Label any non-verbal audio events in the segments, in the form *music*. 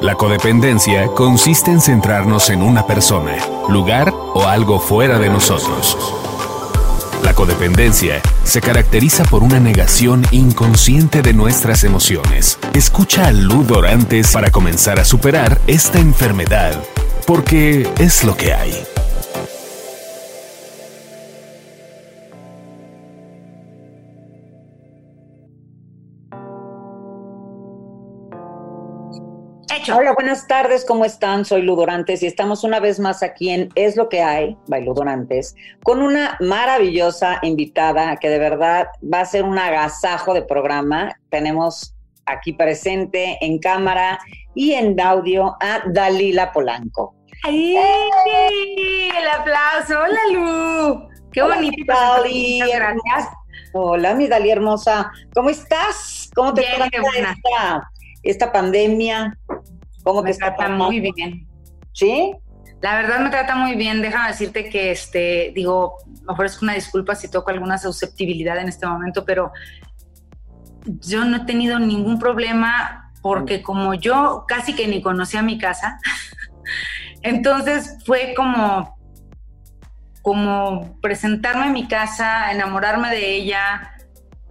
La codependencia consiste en centrarnos en una persona, lugar o algo fuera de nosotros. La codependencia se caracteriza por una negación inconsciente de nuestras emociones. Escucha a Lu Dorantes para comenzar a superar esta enfermedad, porque es lo que hay. Hola, buenas tardes, ¿cómo están? Soy Ludorantes y estamos una vez más aquí en Es lo que hay, by Ludorantes, con una maravillosa invitada que de verdad va a ser un agasajo de programa. Tenemos aquí presente en cámara y en audio a Dalila Polanco. ¡Ay! El aplauso. Hola, Lu. Qué bonito. Dali, gracias. Hola, mi Dali hermosa. ¿Cómo estás? ¿Cómo te Bien, esta, esta pandemia? ¿Cómo me trata muy bien. ¿Sí? La verdad me trata muy bien. Déjame decirte que, este, digo, ofrezco una disculpa si toco alguna susceptibilidad en este momento, pero yo no he tenido ningún problema porque como yo casi que ni conocía mi casa, *laughs* entonces fue como, como presentarme en mi casa, enamorarme de ella,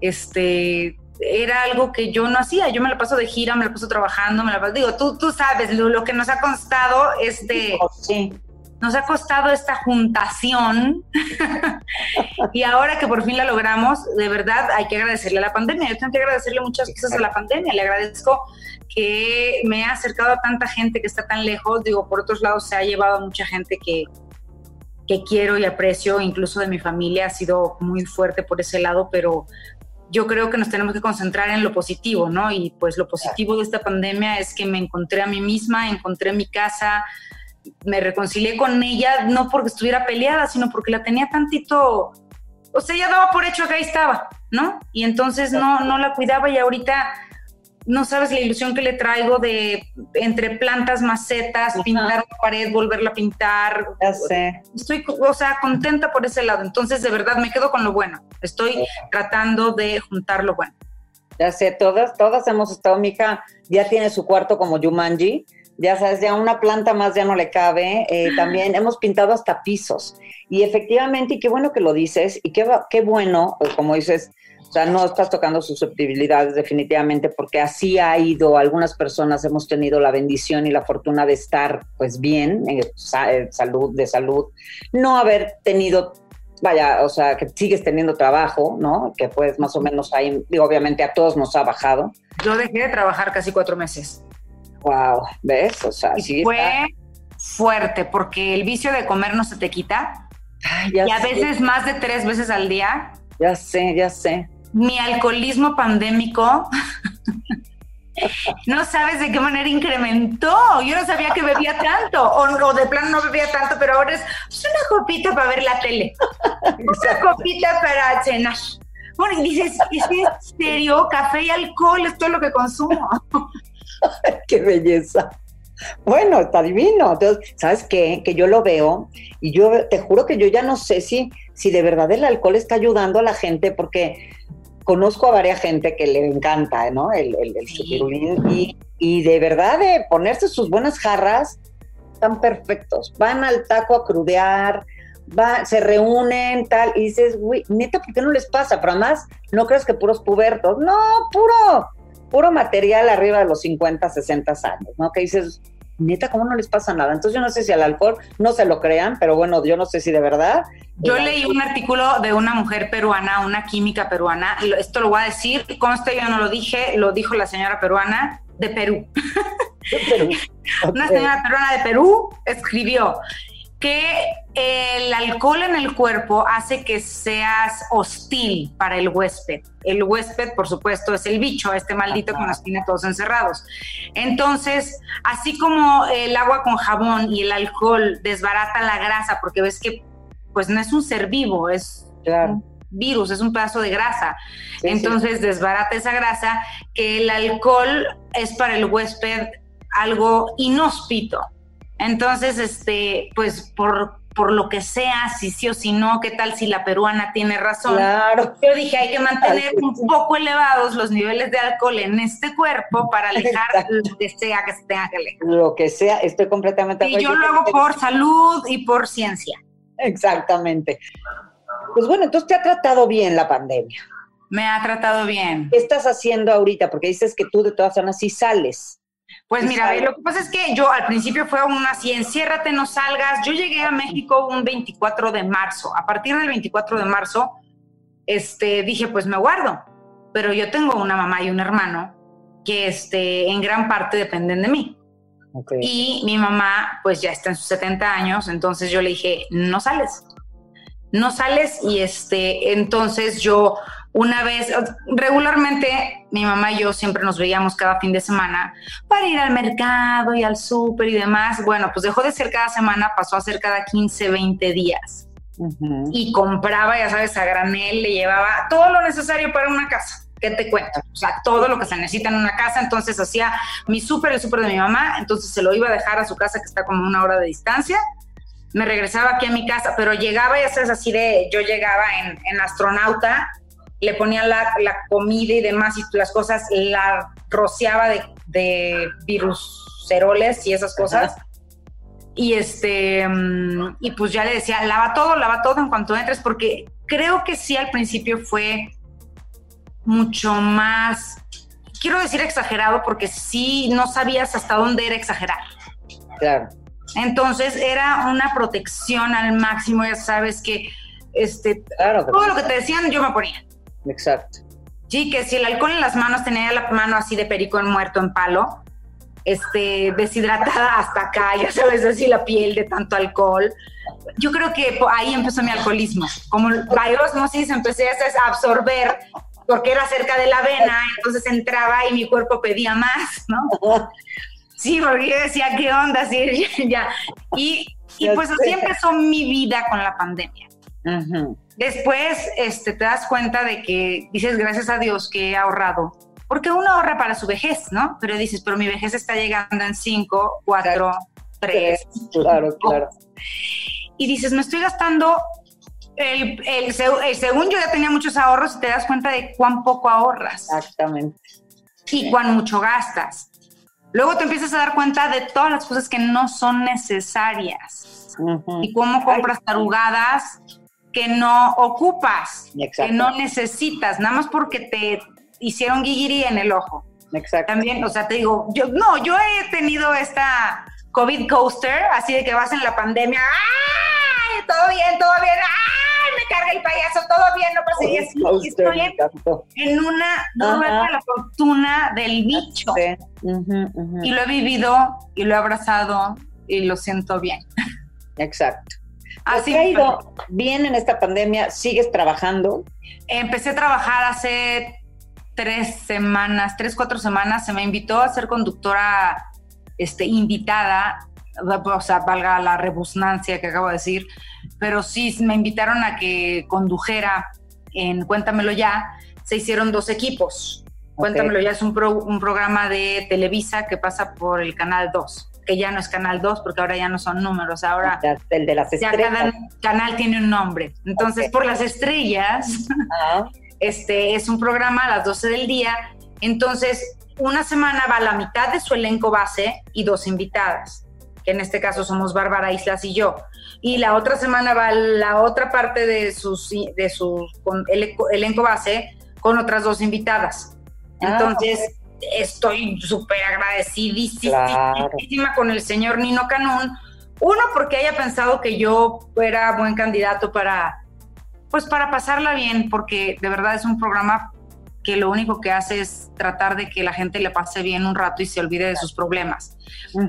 este, era algo que yo no hacía. Yo me la paso de gira, me la paso trabajando, me la paso. Digo, tú, tú sabes lo, que nos ha costado este. Sí. Nos ha costado esta juntación *laughs* y ahora que por fin la logramos, de verdad hay que agradecerle a la pandemia. Yo tengo que agradecerle muchas cosas a la pandemia. Le agradezco que me ha acercado a tanta gente que está tan lejos. Digo, por otros lados se ha llevado a mucha gente que, que quiero y aprecio, incluso de mi familia, ha sido muy fuerte por ese lado, pero yo creo que nos tenemos que concentrar en lo positivo, ¿no? Y pues lo positivo de esta pandemia es que me encontré a mí misma, encontré mi casa, me reconcilié con ella, no porque estuviera peleada, sino porque la tenía tantito, o sea, ya daba por hecho que ahí estaba, ¿no? Y entonces no, no la cuidaba y ahorita no sabes la ilusión que le traigo de entre plantas, macetas, pintar la pared, volverla a pintar. Ya sé. Estoy, o sea, contenta por ese lado. Entonces, de verdad, me quedo con lo bueno. Estoy tratando de juntar lo bueno. Ya sé, todas, todas hemos estado, mi hija ya tiene su cuarto como Yumanji, ya sabes, ya una planta más ya no le cabe. Eh, también hemos pintado hasta pisos. Y efectivamente, y qué bueno que lo dices, y qué, qué bueno, pues, como dices, o sea, no estás tocando susceptibilidades definitivamente porque así ha ido. Algunas personas hemos tenido la bendición y la fortuna de estar pues bien, en salud, de salud, no haber tenido, vaya, o sea, que sigues teniendo trabajo, ¿no? Que pues más o menos ahí, obviamente a todos nos ha bajado. Yo dejé de trabajar casi cuatro meses. Wow, ¿ves? O sea, sí. Fue fuerte porque el vicio de comer no se te quita. y a veces más de tres veces al día. Ya sé, ya sé mi alcoholismo pandémico, *laughs* no sabes de qué manera incrementó. Yo no sabía que bebía tanto, o, de plano no bebía tanto, pero ahora es, una copita para ver la tele, una copita para cenar. Bueno, y dices, ¿es en serio? Café y alcohol es todo lo que consumo. ¡Qué belleza! Bueno, está divino. Entonces, ¿sabes qué? Que yo lo veo y yo te juro que yo ya no sé si, si de verdad el alcohol está ayudando a la gente porque conozco a varias gente que le encanta, ¿no? El, el, y, y, de verdad de ponerse sus buenas jarras, están perfectos. Van al taco a crudear, va, se reúnen, tal, y dices, güey, neta, ¿por qué no les pasa? Pero además, no crees que puros pubertos, no, puro, puro material arriba de los 50, 60 años, ¿no? Que dices, neta, ¿cómo no les pasa nada? Entonces yo no sé si al alcohol no se lo crean, pero bueno, yo no sé si de verdad. Yo leí un artículo de una mujer peruana, una química peruana, esto lo voy a decir, conste, yo no lo dije, lo dijo la señora peruana de Perú. De Perú. *laughs* una señora peruana de Perú escribió, que el alcohol en el cuerpo hace que seas hostil para el huésped. El huésped, por supuesto, es el bicho, este maldito que nos tiene todos encerrados. Entonces, así como el agua con jabón y el alcohol desbarata la grasa, porque ves que pues no es un ser vivo, es un virus, es un pedazo de grasa. Entonces, desbarata esa grasa, que el alcohol es para el huésped algo inhóspito entonces, este, pues por, por lo que sea, si sí o si no, qué tal si la peruana tiene razón. Claro. Yo dije, hay que mantener un poco elevados los niveles de alcohol en este cuerpo para alejar lo que sea que se tenga que alejar. Lo que sea, estoy completamente Y yo lo hago por salud y por ciencia. Exactamente. Pues bueno, entonces te ha tratado bien la pandemia. Me ha tratado bien. ¿Qué estás haciendo ahorita? Porque dices que tú de todas formas sí sales. Pues mira, lo que pasa es que yo al principio fue aún así, enciérrate, no salgas. Yo llegué a México un 24 de marzo. A partir del 24 de marzo, este, dije, pues me guardo. Pero yo tengo una mamá y un hermano que este, en gran parte dependen de mí. Y mi mamá, pues ya está en sus 70 años, entonces yo le dije, no sales. No sales y este, entonces yo una vez, regularmente mi mamá y yo siempre nos veíamos cada fin de semana para ir al mercado y al súper y demás. Bueno, pues dejó de ser cada semana, pasó a ser cada 15, 20 días. Y compraba, ya sabes, a granel, le llevaba todo lo necesario para una casa. ¿Qué te cuento? O sea, todo lo que se necesita en una casa. Entonces hacía mi súper, el súper de mi mamá. Entonces se lo iba a dejar a su casa que está como una hora de distancia me regresaba aquí a mi casa, pero llegaba, ya sabes, así de, yo llegaba en, en astronauta le ponía la, comida y demás y las cosas, la rociaba de, de viruseroles y esas cosas. Y este, mm, y pues ya le decía, lava todo, lava todo en cuanto entres, porque creo que sí al principio fue mucho más, quiero decir exagerado, porque sí no sabías hasta dónde era exagerar. Claro. Entonces era una protección al máximo, ya sabes que este, todo lo que te decían yo me ponía. Exacto. Sí, que si el alcohol en las manos tenía la mano así de perico muerto en palo, este, deshidratada hasta acá, *laughs* ya sabes, así la piel de tanto alcohol. Yo creo que ahí empezó mi alcoholismo. Como la osmosis empecé a absorber porque era cerca de la vena, entonces entraba y mi cuerpo pedía más, ¿no? *laughs* Sí, porque yo decía, ¿qué onda? Sí, *laughs* ya. Y, y pues así empezó mi vida con la pandemia. Después este, te das cuenta de que dices, gracias a Dios que he ahorrado. Porque uno ahorra para su vejez, ¿no? Pero dices, pero mi vejez está llegando en 5, 4, 3. Claro, claro. Y dices, me estoy gastando el, el, según yo ya tenía muchos ahorros y te das cuenta de cuán poco ahorras. Exactamente. Y cuán mucho gastas. Luego te empiezas a dar cuenta de todas las cosas que no son necesarias. Y cómo compras tarugadas que no ocupas, que no necesitas, nada más porque te hicieron guiguiri en el ojo. Exacto. También, o sea, te digo, yo no, yo he tenido esta COVID coaster, así de que vas en la pandemia, ¡ay! Todo bien, todo bien, ¡ay! Me carga el payaso, todo bien, no pasa. Y estoy en, una, no la fortuna del bicho. Y lo he vivido y lo he abrazado y lo siento bien. Exacto. Así ha ido bien en esta pandemia? ¿Sigues trabajando? Empecé a trabajar hace tres semanas, tres, cuatro semanas. Se me invitó a ser conductora este, invitada, o sea, valga la rebusnancia que acabo de decir, pero sí me invitaron a que condujera en Cuéntamelo Ya. Se hicieron dos equipos. Cuéntamelo Ya es un, un programa de Televisa que pasa por el canal 2 que ya no es Canal 2, porque ahora ya no son números, ahora el de las estrellas. Ya cada canal tiene un nombre. Entonces, por las estrellas, *laughs* este es un programa a las 12 del día. Entonces, una semana va la mitad de su elenco base y dos invitadas, que en este caso somos Bárbara Islas y yo. Y la otra semana va la otra parte de, sus, de su elenco base con otras dos invitadas. Ah, Entonces, estoy súper agradecidísima con el señor Nino Canún. Uno, porque haya pensado que yo era buen candidato para, pues para pasarla bien, porque de verdad es un programa que lo único que hace es tratar de que la gente le pase bien un rato y se olvide de sus problemas.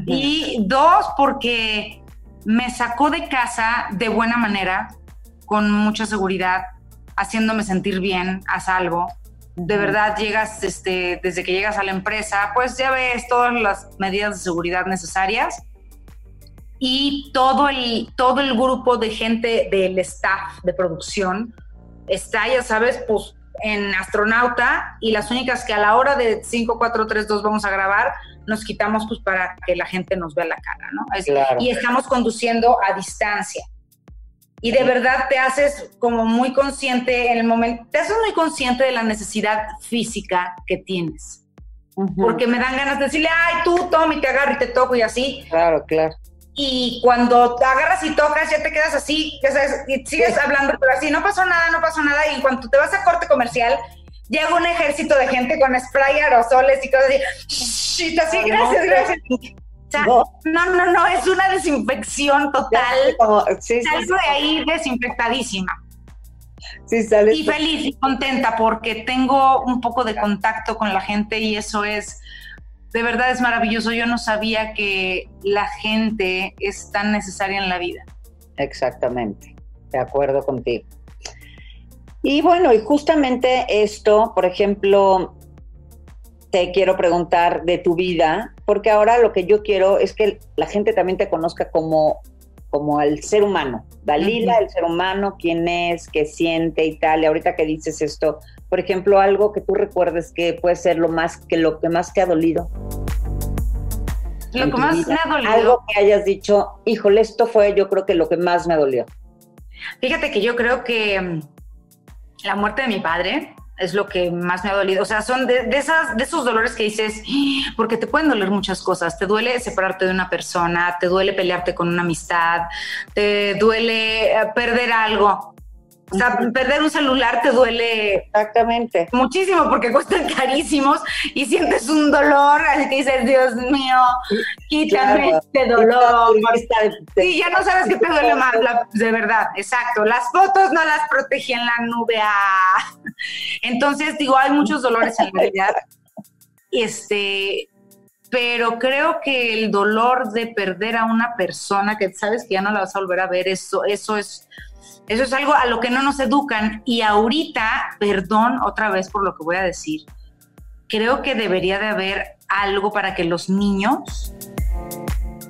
Y dos, porque me sacó de casa de buena manera, con mucha seguridad, haciéndome sentir bien, a salvo de verdad llegas, este, desde que llegas a la empresa, pues ya ves todas las medidas de seguridad necesarias y todo el, todo el grupo de gente del staff de producción está, ya sabes, pues en astronauta y las únicas que a la hora de 5, 4, 3, 2 vamos a grabar, nos quitamos pues para que la gente nos vea la cara, ¿no? Y estamos conduciendo a distancia. Y de verdad te haces como muy consciente en el momento, te haces muy consciente de la necesidad física que tienes. Porque me dan ganas de decirle, ay, tú, Tommy, te agarro y te toco y así. Claro, claro. Y cuando te agarras y tocas, ya te quedas así, ya sabes, y sigues hablando, pero así, no pasó nada, no pasó nada. Y cuando te vas a corte comercial, llega un ejército de gente con spray, aerosoles y cosas así. Y así, gracias, gracias no. no. no, es una desinfección total. Salgo de ahí desinfectadísima. Sí, sales. Y feliz y contenta porque tengo un poco de contacto con la gente y eso es, de verdad es maravilloso. Yo no sabía que la gente es tan necesaria en la vida. Exactamente, de acuerdo contigo. Y bueno, y justamente esto, por ejemplo, te quiero preguntar de tu vida, porque ahora lo que yo quiero es que la gente también te conozca como, como al ser humano. Dalila, el ser humano, quién es, qué siente y tal. Y ahorita que dices esto, por ejemplo, algo que tú recuerdes que puede ser lo más que lo que más te ha dolido. Lo que más me ha dolido. Algo que hayas dicho, híjole, esto fue yo creo que lo que más me dolió. Fíjate que yo creo que mm, la muerte de mi padre, es lo que más me ha dolido. O sea, son de, esas, de esos dolores que dices, porque te pueden doler muchas cosas. Te duele separarte de una persona, te duele pelearte con una amistad, te duele eh, perder algo. O sea, perder un celular te duele exactamente muchísimo porque cuestan *laughs* carísimos y sientes un dolor, así que dices, Dios mío, quítame este dolor. Sí, ya no sabes qué te duele más, de verdad, exacto. Las fotos no las protegí en la nube. Ah. *laughs* Entonces, digo, hay muchos dolores en la vida. *laughs* Este, pero creo que el dolor de perder a una persona que sabes que ya no la vas a volver a ver, eso, eso es eso es algo a lo que no nos educan. Y ahorita, perdón otra vez por lo que voy a decir, creo que debería de haber algo para que los niños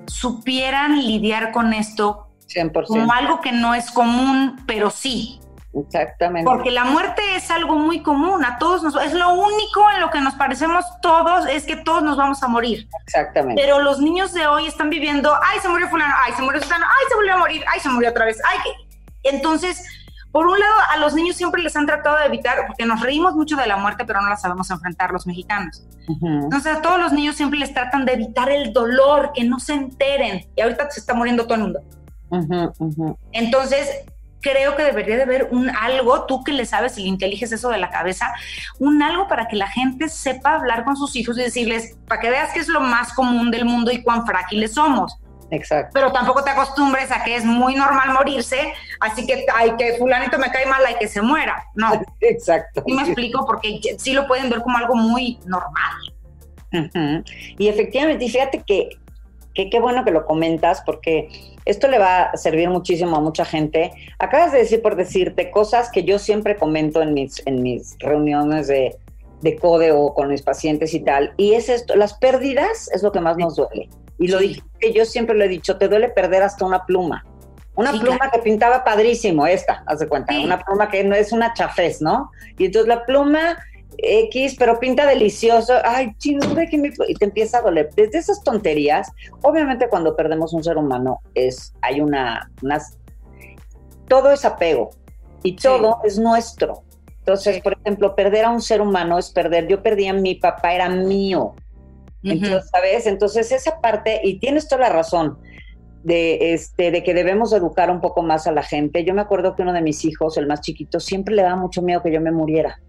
supieran lidiar con esto 100%. como algo que no es común, pero sí. Exactamente. Porque la muerte es algo muy común, a todos nos, es lo único en lo que nos parecemos todos, es que todos nos vamos a morir. Exactamente. Pero los niños de hoy están viviendo, ay, se murió fulano, ay, se murió Susana, ay, se volvió a morir, ay, se murió otra vez, ay, que entonces, por un lado, a los niños siempre les han tratado de evitar, porque nos reímos mucho de la muerte, pero no la sabemos enfrentar los mexicanos. Entonces, a todos los niños siempre les tratan de evitar el dolor, que no se enteren. Y ahorita se está muriendo todo el mundo. Entonces, creo que debería de haber un algo, tú que le sabes y le inteliges eso de la cabeza, un algo para que la gente sepa hablar con sus hijos y decirles, para que veas que es lo más común del mundo y cuán frágiles somos. Exacto. Pero tampoco te acostumbres a que es muy normal morirse, así que hay que fulanito me cae mal, hay que se muera. No. *laughs* Exacto. Y me explico porque sí lo pueden ver como algo muy normal. Y efectivamente, fíjate que qué bueno que lo comentas porque esto le va a servir muchísimo a mucha gente. Acabas de decir por decirte cosas que yo siempre comento en mis, en mis reuniones de, de CODE o con mis pacientes y tal. Y es esto, las pérdidas es lo que más nos duele. Y lo dije, yo siempre lo he dicho, te duele perder hasta una pluma. Una pluma que pintaba padrísimo, esta, haz de cuenta, una pluma que no es una chafés, ¿no? Y entonces la pluma X, pero pinta delicioso, ay, chino, y te empieza a doler. Desde esas tonterías, obviamente cuando perdemos un ser humano, es, hay una, unas, todo es apego y todo es nuestro. Entonces, por ejemplo, perder a un ser humano es perder, yo perdí a mi papá, era mío, entonces, ¿sabes? Entonces, esa parte, y tienes toda la razón, de, este, de que debemos educar un poco más a la gente. Yo me acuerdo que uno de mis hijos, el más chiquito, siempre le daba mucho miedo que yo me muriera.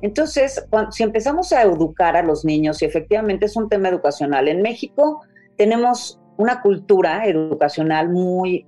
Entonces, si empezamos a educar a los niños, y efectivamente es un tema educacional, en México tenemos una cultura educacional muy,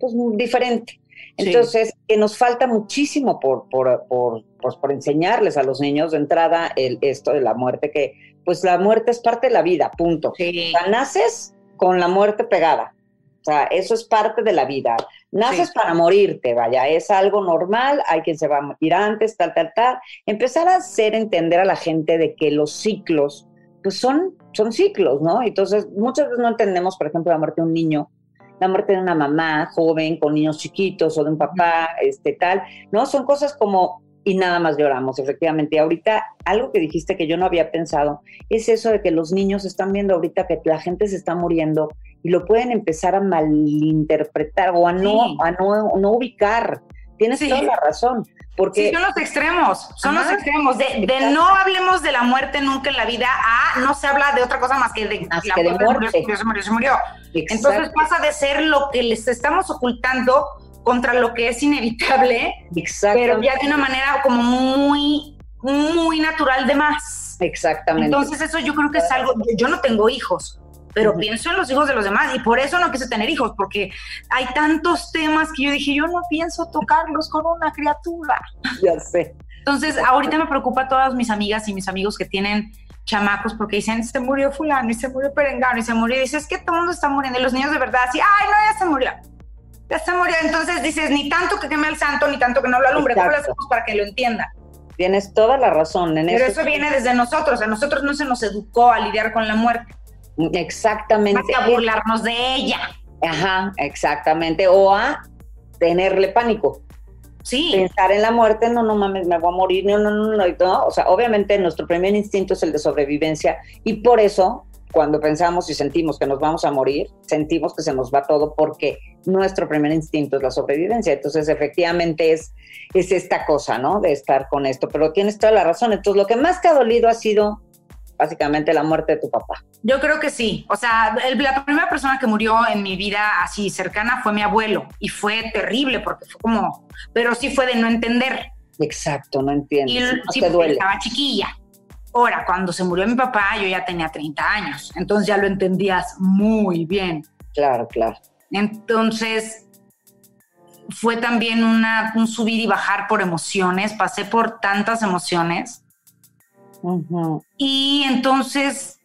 pues, diferente. Entonces, que nos falta muchísimo por, por, por, pues, por enseñarles a los niños de entrada el, esto de la muerte, que pues la muerte es parte de la vida, punto. Sí. naces con la muerte pegada. O sea, eso es parte de la vida. Naces para morirte, vaya, es algo normal, hay quien se va a morir antes, tal, tal, tal. Empezar a hacer entender a la gente de que los ciclos, pues son, son ciclos, ¿no? Entonces, muchas veces no entendemos, por ejemplo, la muerte de un niño, la muerte de una mamá joven con niños chiquitos o de un papá, este tal, ¿no? Son cosas como y nada más lloramos, efectivamente. Y ahorita, algo que dijiste que yo no había pensado, es eso de que los niños están viendo ahorita que la gente se está muriendo y lo pueden empezar a malinterpretar o a no, a no, no ubicar. Tienes toda la razón. Porque sí, son los extremos, son los extremos. De, no hablemos de la muerte nunca en la vida a no se habla de otra cosa más que de la que muerte. Se murió, se murió, Entonces pasa de ser lo que les estamos ocultando contra lo que es inevitable, pero ya de una manera como muy, muy natural de más. Exactamente. Entonces eso yo creo que es algo, yo no tengo hijos, pero pienso en los hijos de los demás y por eso no quise tener hijos, porque hay tantos temas que yo dije, yo no pienso tocarlos con una criatura. Ya sé. Entonces, ahorita me preocupa a todas mis amigas y mis amigos que tienen chamacos porque dicen, se murió fulano y se murió perengano y se murió. Y dices, es que todo el mundo está muriendo. Y los niños de verdad así, ay, no, ya se murió. Ya. Entonces dices, ni tanto que queme al santo, ni tanto que no lo alumbre. ¿Cómo lo hacemos para que lo entienda? Tienes toda la razón en Pero eso viene desde nosotros. A nosotros no se nos educó a lidiar con la muerte. Exactamente. a burlarnos de ella. Ajá, exactamente. O a tenerle pánico. Sí. Pensar en la muerte, no, no mames, me voy a morir, no, no, no, no, no. O sea, obviamente nuestro primer instinto es el de sobrevivencia y por eso cuando pensamos y sentimos que nos vamos a morir, sentimos que se nos va todo porque nuestro primer instinto es la sobrevivencia. Entonces, efectivamente es, es esta cosa, ¿no? De estar con esto. Pero tienes toda la razón. Entonces, lo que más te ha dolido ha sido básicamente la muerte de tu papá. Yo creo que sí. O sea, la primera persona que murió en mi vida así cercana fue mi abuelo y fue terrible porque fue como, pero sí fue de no entender. Exacto, no entiendo. Y sí, te duele. estaba chiquilla. Ahora, cuando se murió mi papá, yo ya tenía 30 años, entonces ya lo entendías muy bien. Claro, claro. Entonces, fue también una, un subir y bajar por emociones, pasé por tantas emociones y entonces,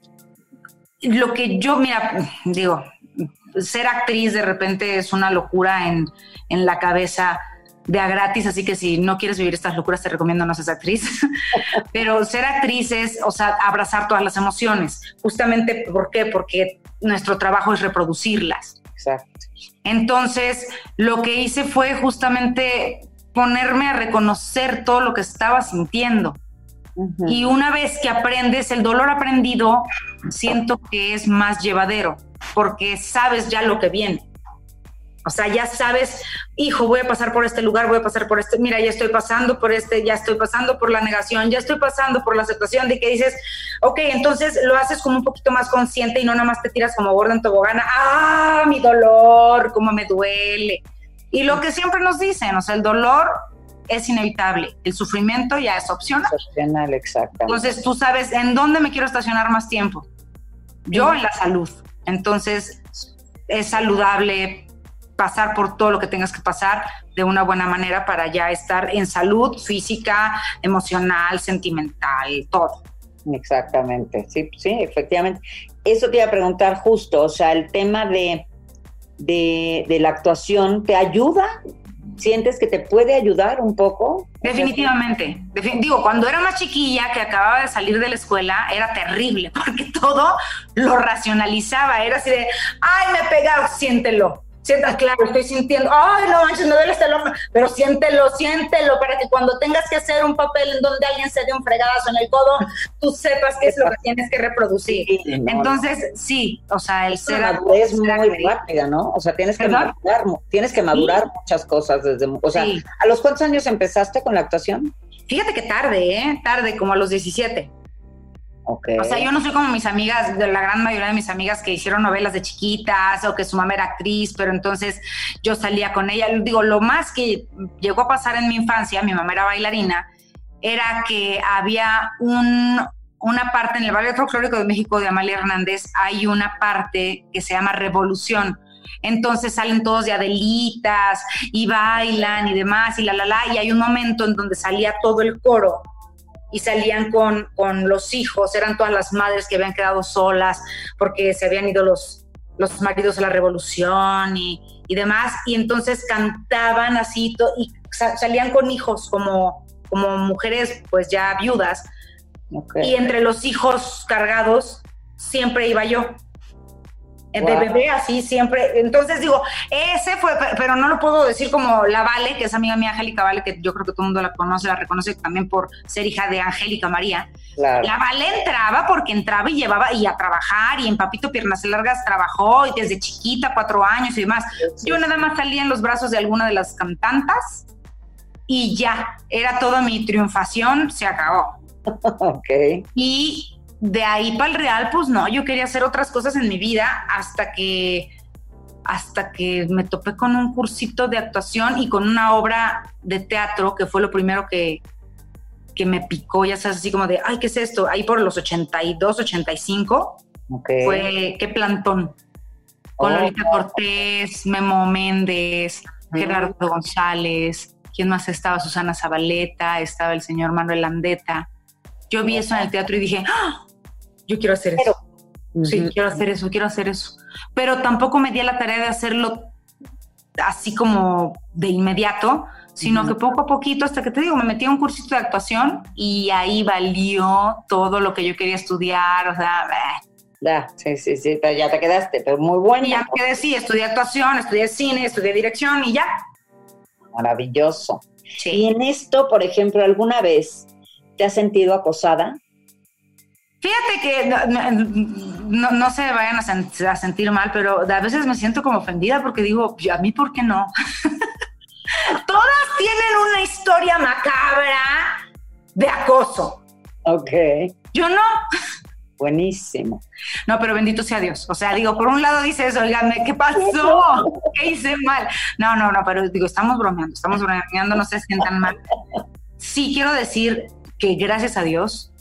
lo que yo, mira, digo, ser actriz de repente es una locura en, en la cabeza de a gratis, así que si no quieres vivir estas locuras te recomiendo no seas actriz. *laughs* Pero ser actriz es, o sea, abrazar todas las emociones. Justamente, ¿por qué? Porque nuestro trabajo es reproducirlas. Exacto. Entonces, lo que hice fue justamente ponerme a reconocer todo lo que estaba sintiendo. Y una vez que aprendes, el dolor aprendido, siento que es más llevadero, porque sabes ya lo que viene. O sea, ya sabes, hijo, voy a pasar por este lugar, voy a pasar por este, mira, ya estoy pasando por este, ya estoy pasando por la negación, ya estoy pasando por la aceptación de que dices, ok, entonces lo haces como un poquito más consciente y no nada más te tiras como gorda en tobogana, ah, mi dolor, cómo me duele. Y lo que siempre nos dicen, o sea, el dolor es inevitable. El sufrimiento ya es opcional. Opcional, exacto. Entonces tú sabes en dónde me quiero estacionar más tiempo. Yo en la salud. Entonces es saludable pasar por todo lo que tengas que pasar de una buena manera para ya estar en salud física, emocional, sentimental, todo. Exactamente, sí, sí, efectivamente. Eso te iba a preguntar justo, o sea, el tema de, de, de la actuación, ¿te ayuda ¿Sientes que te puede ayudar un poco? Definitivamente. digo, cuando era más chiquilla, que acababa de salir de la escuela, era terrible, *laughs* porque todo lo racionalizaba. Era así de, ay, me pega, siéntelo sientas, claro, estoy sintiendo, ay, no manches, me duele este hombro, pero siéntelo, siéntelo, para que cuando tengas que hacer un papel en donde alguien se dé un fregadazo en el codo, tú sepas qué es lo que tienes que reproducir. Entonces, sí, o sea, el ser es muy rápida, ¿no? O sea, tienes que madurar, tienes que madurar muchas cosas desde, o sea, ¿a los cuántos años empezaste con la actuación? Fíjate que tarde, ¿eh? Tarde, como a los 17. O sea, yo no soy como mis amigas, la gran mayoría de mis amigas que hicieron novelas de chiquitas o que su mamá era actriz, pero entonces yo salía con ella. Digo, lo más que llegó a pasar en mi infancia, mi mamá era bailarina, era que había un, una parte en el Ballet Folclórico de México de Amalia Hernández, hay una parte que se llama Revolución. Entonces salen todos de Adelitas y bailan y demás y la la la y hay un momento en donde salía todo el coro y salían con, con los hijos, eran todas las madres que habían quedado solas porque se habían ido los, los maridos a la revolución y, y demás, y entonces cantaban así y salían con hijos como, como mujeres pues ya viudas, y entre los hijos cargados siempre iba yo. De bebé así siempre. Entonces digo, ese fue, pero no lo puedo decir como la Vale, que es amiga mía Angélica Vale, que yo creo que todo el mundo la conoce, la reconoce también por ser hija de Angélica María. La Vale entraba porque entraba y llevaba y a trabajar y en Papito Piernas Largas trabajó y desde chiquita, cuatro años y demás. Yo nada más salía en los brazos de alguna de las cantantas y ya, era toda mi triunfación, se acabó. *laughs* ok. Y de ahí para el real, pues no, yo quería hacer otras cosas en mi vida hasta que hasta que me topé con un cursito de actuación y con una obra de teatro que fue lo primero que, que me picó, ya sabes, así como de, ay, ¿qué es esto? Ahí por los 82, 85, fue, qué plantón. Con oh. Lolita Cortés, Memo Méndez, Gerardo González, ¿quién más estaba? Susana Zabaleta, estaba el señor Manuel Landeta. Yo vi eso en el teatro y dije, ¡Ah! Yo quiero hacer eso. Sí, quiero hacer eso, quiero hacer eso. Pero tampoco me di la tarea de hacerlo así como de inmediato, sino que poco a poquito, hasta que te digo, me metí a un cursito de actuación y ahí valió todo lo que yo quería estudiar, o sea, ya, sí, sí, sí, pero ya te quedaste, pero muy bueno. ya me quedé, sí, estudié actuación, estudié cine, estudié dirección y ya. Maravilloso. Sí. Y en esto, por ejemplo, ¿alguna vez te has sentido acosada? Fíjate que no, se vayan a, sentir mal, pero a veces me siento como ofendida porque digo, ¿a mí por qué no? *laughs* Todas tienen una historia macabra de acoso. Ok. Yo no. Buenísimo. No, pero bendito sea Dios. O sea, digo, por un lado dices, oiganme, ¿qué pasó? *laughs* ¿Qué hice mal? No, no, no, pero digo, estamos bromeando, estamos bromeando, no se sientan mal. Sí, quiero decir que gracias a Dios,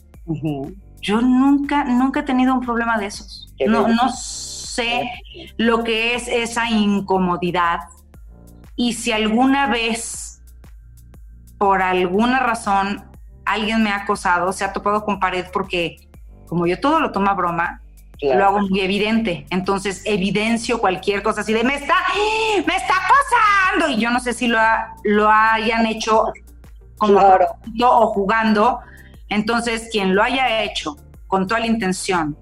yo nunca, nunca he tenido un problema de esos. No, no sé lo que es esa incomodidad. Y si alguna vez, por alguna razón, alguien me ha acosado, se ha topado con pared porque como yo todo lo tomo a broma, lo hago muy evidente. Entonces evidencio cualquier cosa así de me está, me está acosando. Y yo no sé si lo, lo hayan hecho como o jugando, entonces, quien lo haya hecho con toda la intención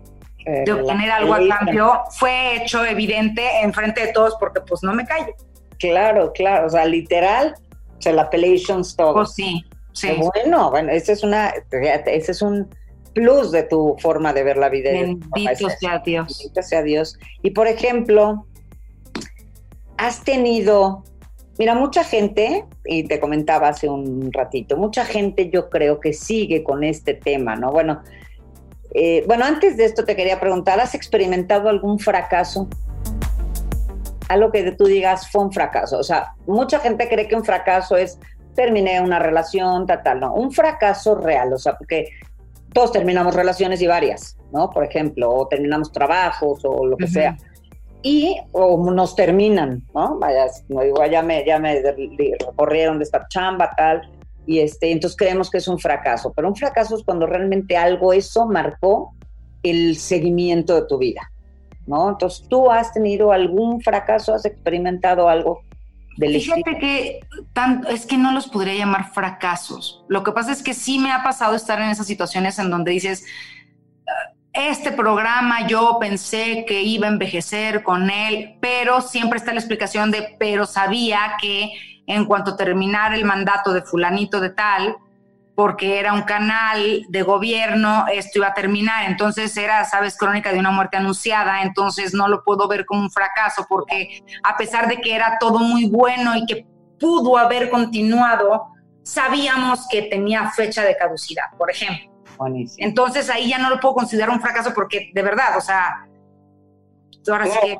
de obtener algo a cambio, fue hecho evidente en frente de todos porque pues no me callo. Claro, claro, o sea, literal, o sea, la appellations todo. Pues sí, sí. bueno, bueno, ese es una, ese es un plus de tu forma de ver la vida. Bendito sea Dios. Bendito sea Dios. Y por ejemplo, has tenido Mira, mucha gente, y te comentaba hace un ratito, mucha gente yo creo que sigue con este tema, ¿no? Bueno, eh, bueno, antes de esto te quería preguntar, ¿has experimentado algún fracaso? Algo que tú digas fue un fracaso. O sea, mucha gente cree que un fracaso es terminé una relación, tal, tal, no. Un fracaso real, o sea, porque todos terminamos relaciones y varias, ¿no? Por ejemplo, o terminamos trabajos o lo que sea y o nos terminan, ¿no? Vaya, no digo, ya me, ya me recorrieron de esta chamba, tal, y este, entonces creemos que es un fracaso, pero un fracaso es cuando realmente algo eso marcó el seguimiento de tu vida, ¿no? Entonces, ¿tú has tenido algún fracaso, has experimentado algo del Fíjate que tanto, es que no los podría llamar fracasos. Lo que pasa es que sí me ha pasado estar en esas situaciones en donde dices, este programa yo pensé que iba a envejecer con él, pero siempre está la explicación de, pero sabía que en cuanto terminara el mandato de fulanito de tal, porque era un canal de gobierno, esto iba a terminar. Entonces era, sabes, crónica de una muerte anunciada, entonces no lo puedo ver como un fracaso, porque a pesar de que era todo muy bueno y que pudo haber continuado, sabíamos que tenía fecha de caducidad, por ejemplo. Entonces ahí ya no lo puedo considerar un fracaso porque de verdad, o sea, ahora sí que...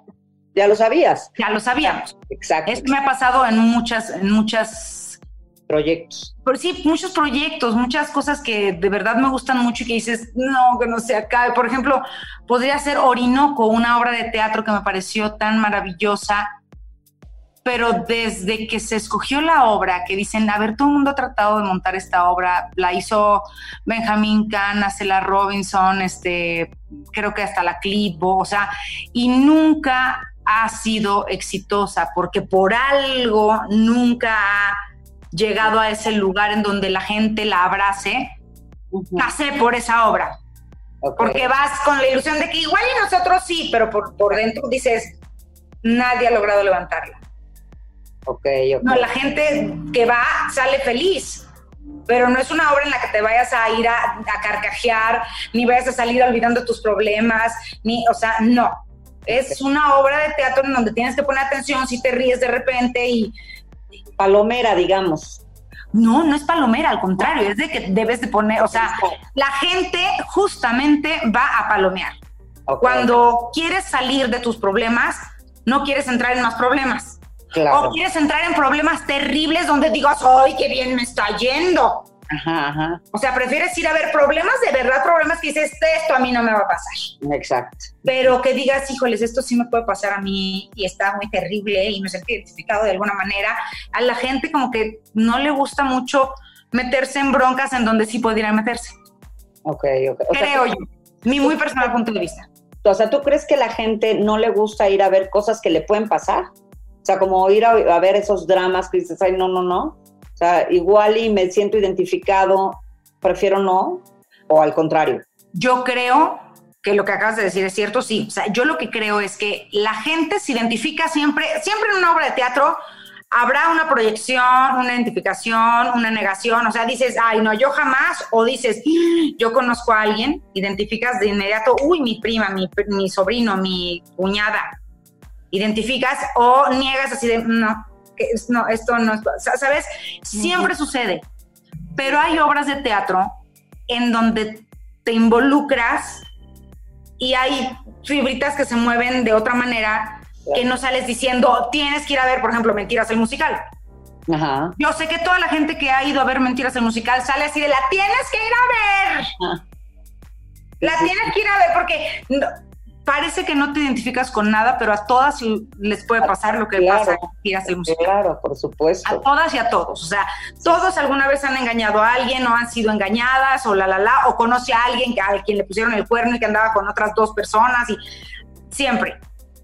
Ya lo sabías. Ya lo sabíamos. Exacto. Esto me ha pasado en muchas, en muchas proyectos. Pero sí, muchos proyectos, muchas cosas que de verdad me gustan mucho y que dices, no, que no se acabe. Por ejemplo, podría ser Orinoco, una obra de teatro que me pareció tan maravillosa pero desde que se escogió la obra, que dicen, a ver, todo el mundo ha tratado de montar esta obra, la hizo Benjamin Kahn, Acela Robinson, este, creo que hasta la Clipo, o sea, y nunca ha sido exitosa, porque por algo nunca ha llegado a ese lugar en donde la gente la abrace, pasé por esa obra. Porque vas con la ilusión de que igual y nosotros sí, pero por, por dentro dices, nadie ha logrado levantarla. Ok, ok. No, la gente que va sale feliz, pero no es una obra en la que te vayas a ir a, a carcajear, ni vayas a salir olvidando tus problemas, ni, o sea, no. Es una obra de teatro en donde tienes que poner atención si te ríes de repente y... Palomera, digamos. No, no es palomera, al contrario, es de que debes de poner, o sea, la gente justamente va a palomear. Cuando quieres salir de tus problemas, no quieres entrar en más problemas. Claro. O quieres entrar en problemas terribles donde digas, ¡ay, qué bien me está yendo! Ajá, ajá. O sea, prefieres ir a ver problemas de verdad, problemas que dices, esto a mí no me va a pasar. Exacto. Pero que digas, híjoles, esto sí me puede pasar a mí y está muy terrible y me siento identificado de alguna manera. A la gente como que no le gusta mucho meterse en broncas en donde sí podrían meterse. Ok, ok. O sea, Creo yo. Mi muy personal punto de vista. O sea, ¿tú crees que la gente no le gusta ir a ver cosas que le pueden pasar? O sea, como ir a, ver esos dramas que dices, ay, no, no, no. O sea, igual y me siento identificado, prefiero no, o al contrario. Yo creo que lo que acabas de decir es cierto, sí. O sea, yo lo que creo es que la gente se identifica siempre, siempre en una obra de teatro habrá una proyección, una identificación, una negación. O sea, dices, ay, no, yo jamás, o dices, yo conozco a alguien, identificas de inmediato, uy, mi prima, mi, mi sobrino, mi cuñada. Identificas o niegas así de, no, no, esto no es, ¿sabes? Siempre sucede. Pero hay obras de teatro en donde te involucras y hay fibritas que se mueven de otra manera que no sales diciendo, tienes que ir a ver, por ejemplo, Mentiras el musical. Ajá. Yo sé que toda la gente que ha ido a ver Mentiras el musical sale así de, la tienes que ir a ver. Ah. La Sí, tienes que ir a ver porque no- parece que no te identificas con nada, pero a todas les puede pasar lo que Claro. pasa el musical. Claro, por A supuesto. todas y a todos. O sea, todos alguna vez han engañado a alguien o han sido engañadas o la la la, o conoce a alguien que, a quien le pusieron el cuerno y que andaba con otras dos personas y siempre.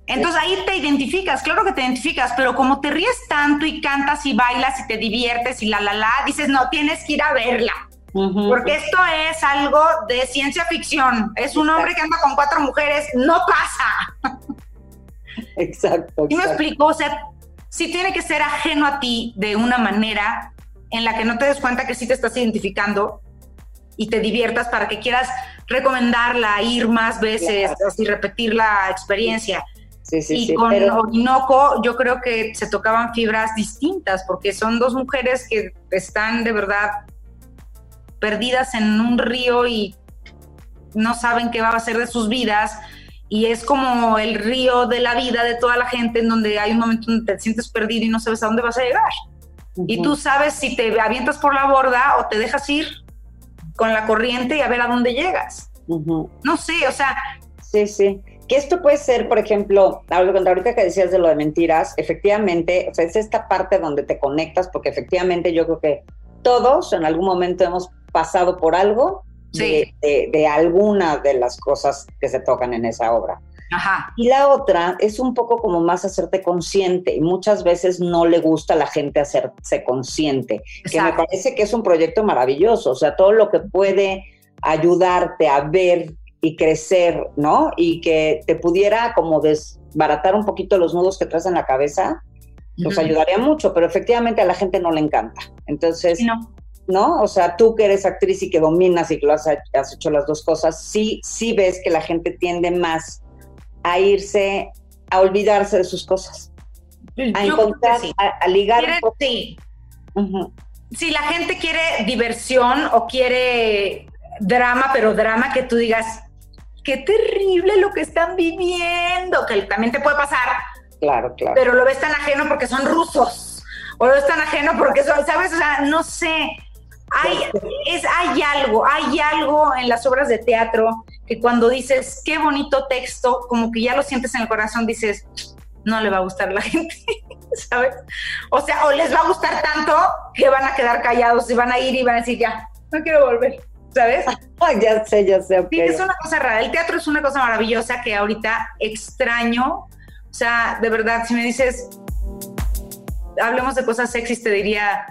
Entonces ahí te identificas, claro que te identificas, pero como te ríes tanto y cantas y bailas y te diviertes y la la la, dices, no, tienes que ir a verla. Porque esto es algo de ciencia ficción. Es un hombre que anda con cuatro mujeres, no pasa. Exacto. ¿Y me explico? O sea, sí tiene que ser ajeno a ti de una manera en la que no te des cuenta que sí te estás identificando y te diviertas para que quieras recomendarla, ir más veces, Claro. así repetir la experiencia. Sí, sí, y sí. con Pero, Orinoco yo creo que se tocaban fibras distintas porque son dos mujeres que están de verdad perdidas en un río y no saben qué va a ser de sus vidas y es como el río de la vida de toda la gente en donde hay un momento donde te sientes perdido y no sabes a dónde vas a llegar. Y tú sabes si te avientas por la borda o te dejas ir con la corriente y a ver a dónde llegas. Ujú. No sé, o sea, Sí, sí. Que esto puede ser, por ejemplo, ahorita que decías de lo de mentiras, efectivamente, o sea, es esta parte donde te conectas, porque efectivamente yo creo que todos en algún momento hemos pasado por algo Sí. de, de- de alguna de las cosas que se tocan en esa obra. ajá, Y la otra es un poco como más hacerte consciente y muchas veces no le gusta a la gente hacerse consciente, que me parece que es un proyecto maravilloso, o sea, todo lo que puede ayudarte a ver y crecer, ¿no? Y que te pudiera como desbaratar un poquito los nudos que traes en la cabeza, nos ayudaría mucho, pero efectivamente a la gente no le encanta. Entonces, Sí, no. ¿No? O sea, tú que eres actriz y que dominas y que lo has, has hecho las dos cosas, sí, sí ves que la gente tiende más a irse, a olvidarse de sus cosas, a Yo encontrar, sí. a, a ligar. Quiere- sí. Si la gente quiere diversión o quiere drama, pero drama que tú digas, qué terrible lo que están viviendo, que también te puede pasar, Claro, claro. pero lo ves tan ajeno porque son rusos, o lo ves tan ajeno porque son, ¿sabes? O sea, no sé. Hay, es, hay algo, hay algo en las obras de teatro que cuando dices, qué bonito texto, como que ya lo sientes en el corazón, dices, no le va a gustar a la *laughs* gente, ¿sabes? O sea, o les va a gustar tanto que van a quedar callados y van a ir y van a decir, ya, no quiero volver, ¿sabes? Ay, *laughs* ya sé, ya sé. Sí, es una cosa rara. El teatro es una cosa maravillosa que ahorita extraño. O sea, de verdad, si me dices, hablemos de cosas sexys, te diría,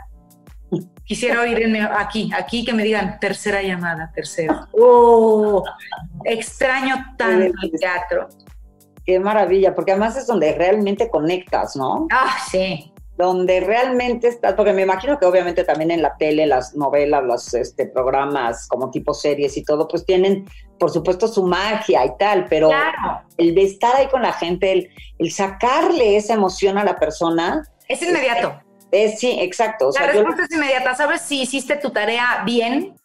Quisiera oírme aquí, aquí que me digan tercera llamada, tercera. ¡Oh! Extraño tanto el teatro. Qué maravilla, porque además es donde realmente conectas, ¿no? Ah, sí. Donde realmente estás, porque me imagino que obviamente también en la tele, las novelas, los este, programas como tipo series y todo, pues tienen, por supuesto, su magia y tal, pero el de estar ahí con la gente, el, el sacarle esa emoción a la persona. Es inmediato sí, exacto. la respuesta es inmediata. ¿Sabes si hiciste tu tarea bien?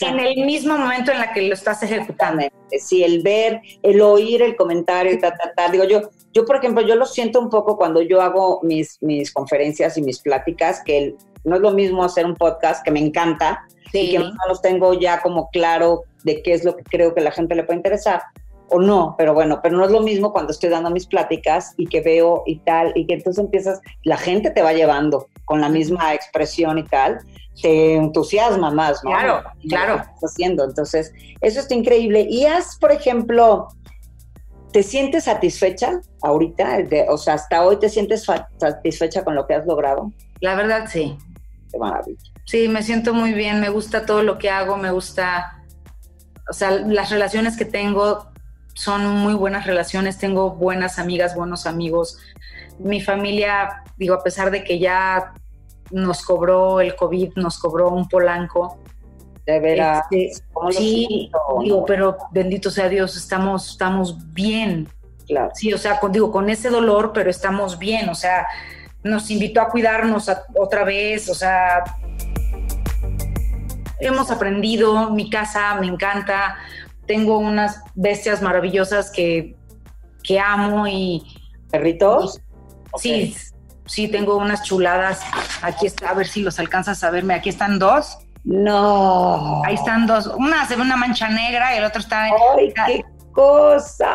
En el mismo momento en la que lo estás ejecutando. Sí, el ver, el oír el comentario, ta, ta, ta. Digo, yo, yo, por ejemplo, yo lo siento un poco cuando yo hago mis, mis conferencias y mis pláticas, que no es lo mismo hacer un podcast que me encanta y que no los tengo ya como claro de qué es lo que creo que la gente le puede interesar o no, pero bueno, pero no es lo mismo cuando estoy dando mis pláticas y que veo y tal, y que entonces empiezas, la gente te va llevando con la misma expresión y tal, te entusiasma más, ¿no? Claro, claro. estás haciendo, entonces, eso está increíble. Y has, por ejemplo, ¿te sientes satisfecha ahorita? o sea, hasta hoy te sientes satisfecha con lo que has logrado? La verdad, sí. Qué maravilla. Sí, me siento muy bien, me gusta todo lo que hago, me gusta, o sea, las relaciones que tengo, son muy buenas relaciones, tengo buenas amigas, buenos amigos. Mi familia, digo, a pesar de que ya nos cobró el COVID, nos cobró un polanco. De veras. Este, sí, digo, pero bendito sea Dios, estamos, estamos bien. Claro. Sí, o sea, con, digo, con ese dolor, pero estamos bien, o sea, nos invitó a cuidarnos otra vez, o sea, hemos aprendido, mi casa me encanta, tengo unas bestias maravillosas que, que amo y... ¿Perritos? Sí, sí, tengo unas chuladas. Aquí está, a ver si los alcanzas a verme. Aquí están dos. No. Ahí están dos. Una se ve una mancha negra y el otro está... ¡Ay, qué cosa!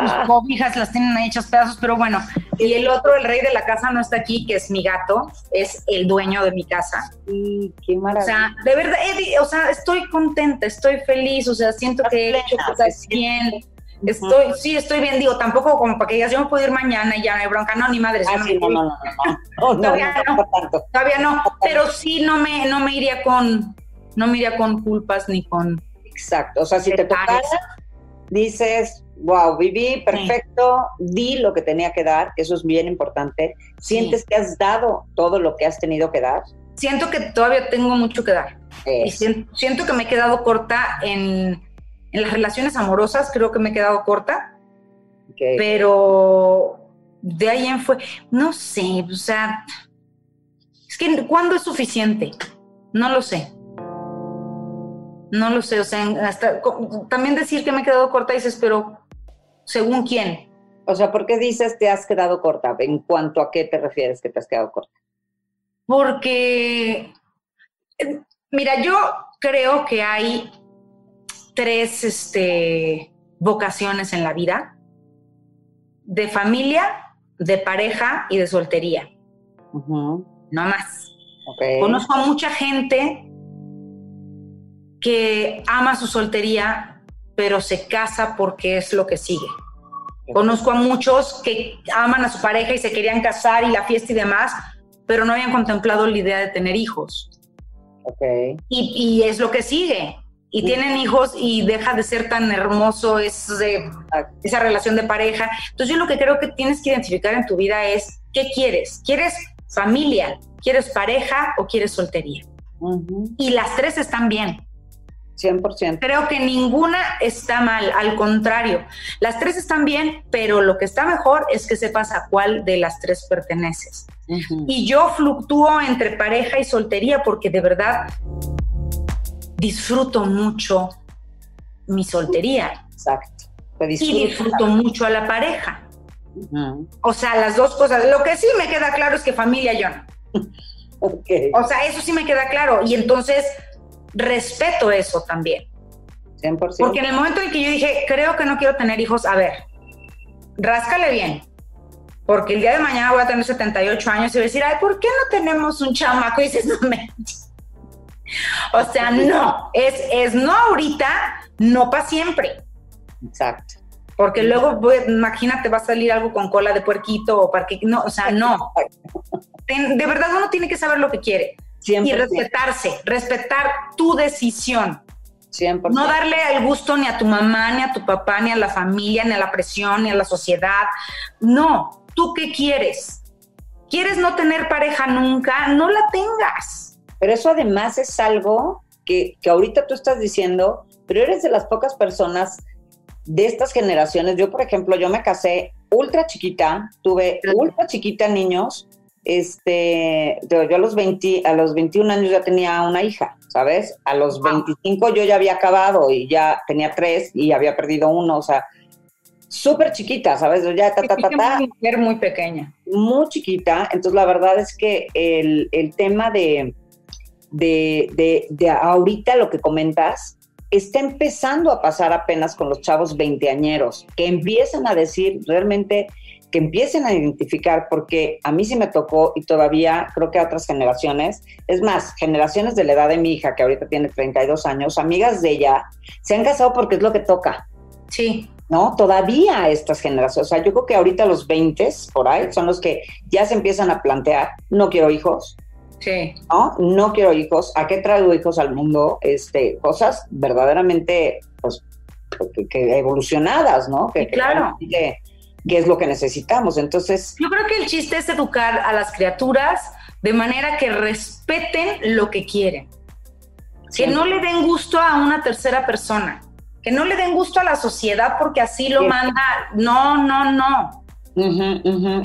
Sus cobijas las tienen ahí hechos pedazos, pero bueno. Y el otro, el rey de la casa, no está aquí, que es mi gato, es el dueño de mi casa. Sí, qué maravilla. O sea, de verdad, o sea, estoy contenta, estoy feliz, o sea, siento que he hecho cosas bien. Estoy, sí, estoy bien, digo, tampoco como para que digas, yo me puedo ir mañana y ya no hay bronca, no, ni madre. Ah, no, no, no, no, todavía *laughs* no, todavía no, pero sí no me, no me iría con, no me iría con culpas ni con... Exacto, o sea, si te tocara, dices, wow, viví perfecto, di lo que tenía que dar, eso es bien importante. ¿Sientes que has dado todo lo que has tenido que dar? Siento que todavía tengo mucho que dar. Y siento, que me he quedado corta en, las relaciones amorosas, creo que me he quedado corta. Pero de ahí en fue, no sé, o sea, es que ¿cuándo es suficiente? No lo sé. No lo sé, o sea, hasta, también decir que me he quedado corta dices, pero ¿según quién? O sea, ¿por qué dices te has quedado corta? ¿En cuanto a qué te refieres que te has quedado corta? Porque, eh, mira, yo creo que hay tres este, vocaciones en la vida, de familia, de pareja y de soltería. No más. Conozco a mucha gente que ama su soltería, pero se casa porque es lo que sigue. Conozco a muchos que aman a su pareja y se querían casar y la fiesta y demás, pero no habían contemplado la idea de tener hijos. Y, es lo que sigue. Y tienen hijos y deja de ser tan hermoso ese, esa relación de pareja. Entonces yo lo que creo que tienes que identificar en tu vida es, ¿qué quieres? ¿Quieres familia? ¿Quieres pareja o quieres soltería? Y las tres están bien. 100%. Creo que ninguna está mal, al contrario, las tres están bien, pero lo que está mejor es que sepas a cuál de las tres perteneces. Y yo fluctúo entre pareja y soltería porque de verdad disfruto mucho mi soltería. Exacto. Y disfruto mucho a la pareja. O sea, las dos cosas. Lo que sí me queda claro es que familia yo no. *laughs* O sea, eso sí me queda claro. Y entonces respeto eso también. 100%. Porque en el momento en que yo dije, creo que no quiero tener hijos, a ver, ráscale bien. Porque el día de mañana voy a tener 78 años y voy a decir, ay, ¿por qué no tenemos un chamaco? Y dices, no me. *laughs* O sea, no, es, es no ahorita, no para siempre. Exacto. Porque luego, imagínate, va a salir algo con cola de puerquito o para que, no, o sea, no. de verdad uno tiene que saber lo que quiere. Y respetarse, respetar tu decisión. 100%. No darle el gusto ni a tu mamá, ni a tu papá, ni a la familia, ni a la presión, ni a la sociedad. No, ¿tú qué quieres? ¿Quieres no tener pareja nunca? No la tengas. Pero eso además es algo que, que ahorita tú estás diciendo, pero eres de las pocas personas de estas generaciones. Yo, por ejemplo, yo me casé ultra chiquita, tuve ultra chiquita niños. Este, yo a los 20, a los 21 años ya tenía una hija, ¿sabes? A los 25 yo ya había acabado y ya tenía tres y había perdido uno, o sea, súper chiquita, ¿sabes? Ya ta, ta, ta, ta. Muy, muy pequeña. Muy chiquita. Entonces, la verdad es que el, el tema de, de, de, de, ahorita lo que comentas está empezando a pasar apenas con los chavos veinteañeros, que empiezan a decir realmente, que empiecen a identificar, porque a mí sí me tocó y todavía creo que a otras generaciones, es más, generaciones de la edad de mi hija, que ahorita tiene 32 años, amigas de ella, se han casado porque es lo que toca. Sí. ¿no? Todavía estas generaciones, o sea, yo creo que ahorita los 20 por ahí son los que ya se empiezan a plantear, no quiero hijos, Sí. ¿no? No quiero hijos, ¿a qué traigo hijos al mundo? Este, cosas verdaderamente, pues, que, evolucionadas, ¿no? Que, claro. Que, es lo que necesitamos. Entonces. Yo creo que el chiste es educar a las criaturas de manera que respeten lo que quieren. Que no le den gusto a una tercera persona. Que no le den gusto a la sociedad porque así lo manda. No, no, no.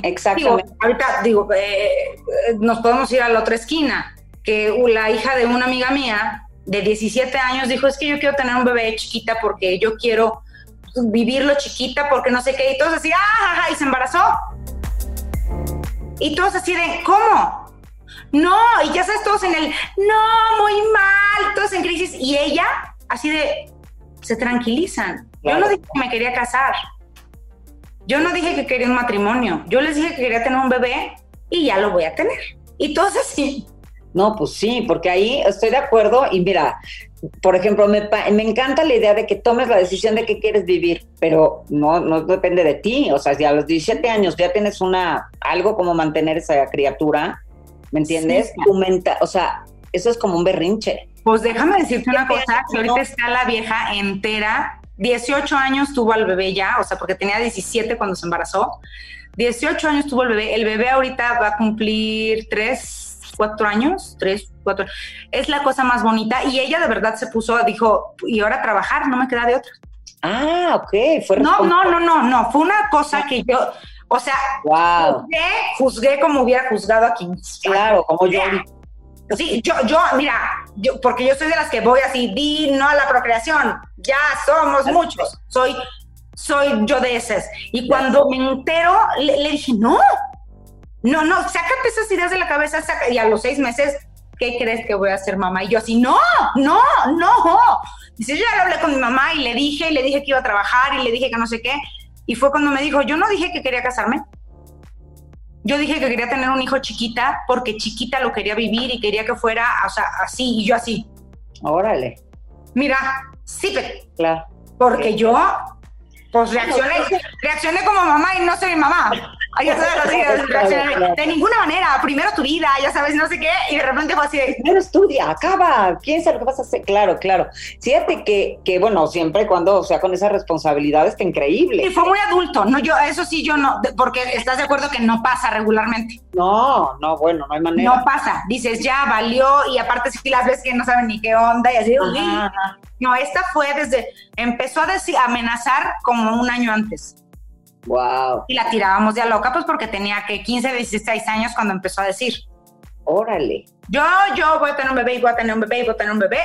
exactamente. ahorita digo, eh, nos podemos ir a la otra esquina, que la hija de una amiga mía de 17 años dijo, es que yo quiero tener un bebé chiquita porque yo quiero vivirlo chiquita porque no sé qué, y todos así, ah, y se embarazó. Y todos así de, ¿cómo? No, y ya sabes, todos en el, no, muy mal, todos en crisis, y ella así de, se tranquilizan. Yo no dije que me quería casar. Yo no dije que quería un matrimonio. Yo les dije que quería tener un bebé y ya lo voy a tener. Y todos así. No, pues sí, porque ahí estoy de acuerdo y mira, por ejemplo, me, me, encanta la idea de que tomes la decisión de que quieres vivir, pero no, no depende de ti. O sea, si a los 17 años ya tienes una algo como mantener esa criatura, ¿me entiendes? o sea, eso es como un berrinche. Pues déjame decirte una cosa, que ahorita está la vieja entera, 18 años tuvo al bebé ya, o sea, porque tenía 17 cuando se embarazó. 18 años tuvo el bebé. El bebé ahorita va a cumplir 3, 4 años, 3, 4. Es la cosa más bonita. Y ella de verdad se puso, dijo, y ahora trabajar, no me queda de otra. Ah, ok. Fue no, no, no, no, no. Fue una cosa que yo, o sea, juzgué, juzgué como hubiera juzgado aquí. Claro, como yo. Sí, yo, yo, mira, yo, porque yo soy de las que voy así, di no a la procreación, ya somos muchos, soy, soy yo de esas. Y cuando me entero, le, dije, no, no, no, sácate esas ideas de la cabeza, y a los seis meses, ¿qué crees que voy a hacer mamá? Y yo así, no, no, no. Dice, yo ya le hablé con mi mamá y le dije, y le dije que iba a trabajar, y le dije que no sé qué. Y fue cuando me dijo, yo no dije que quería casarme. Yo dije que quería tener un hijo chiquita porque chiquita lo quería vivir y quería que fuera, o sea, así y yo así. Órale. Mira, sí, pero, claro. Porque yo, pues reaccioné, reaccioné como mamá y no soy mamá. Ay, *laughs* de ninguna manera, primero tu vida, ya sabes, no sé qué, y de repente fue así Primero estudia, acaba, piensa lo que vas a hacer. Claro, claro. Fíjate que, que bueno, siempre cuando, o sea, con esa responsabilidad está increíble. Y fue muy adulto, no, yo, eso sí, yo no, porque estás de acuerdo que no pasa regularmente. No, no, bueno, no hay manera. No pasa, dices, ya valió, y aparte si las ves que no saben ni qué onda, y así, no, esta fue desde, empezó a decir, amenazar como un año antes. Wow. Y la tirábamos ya loca, pues porque tenía que 15, 16 años cuando empezó a decir. Órale. Yo, yo voy a tener un bebé y voy a tener un bebé y voy a tener un bebé.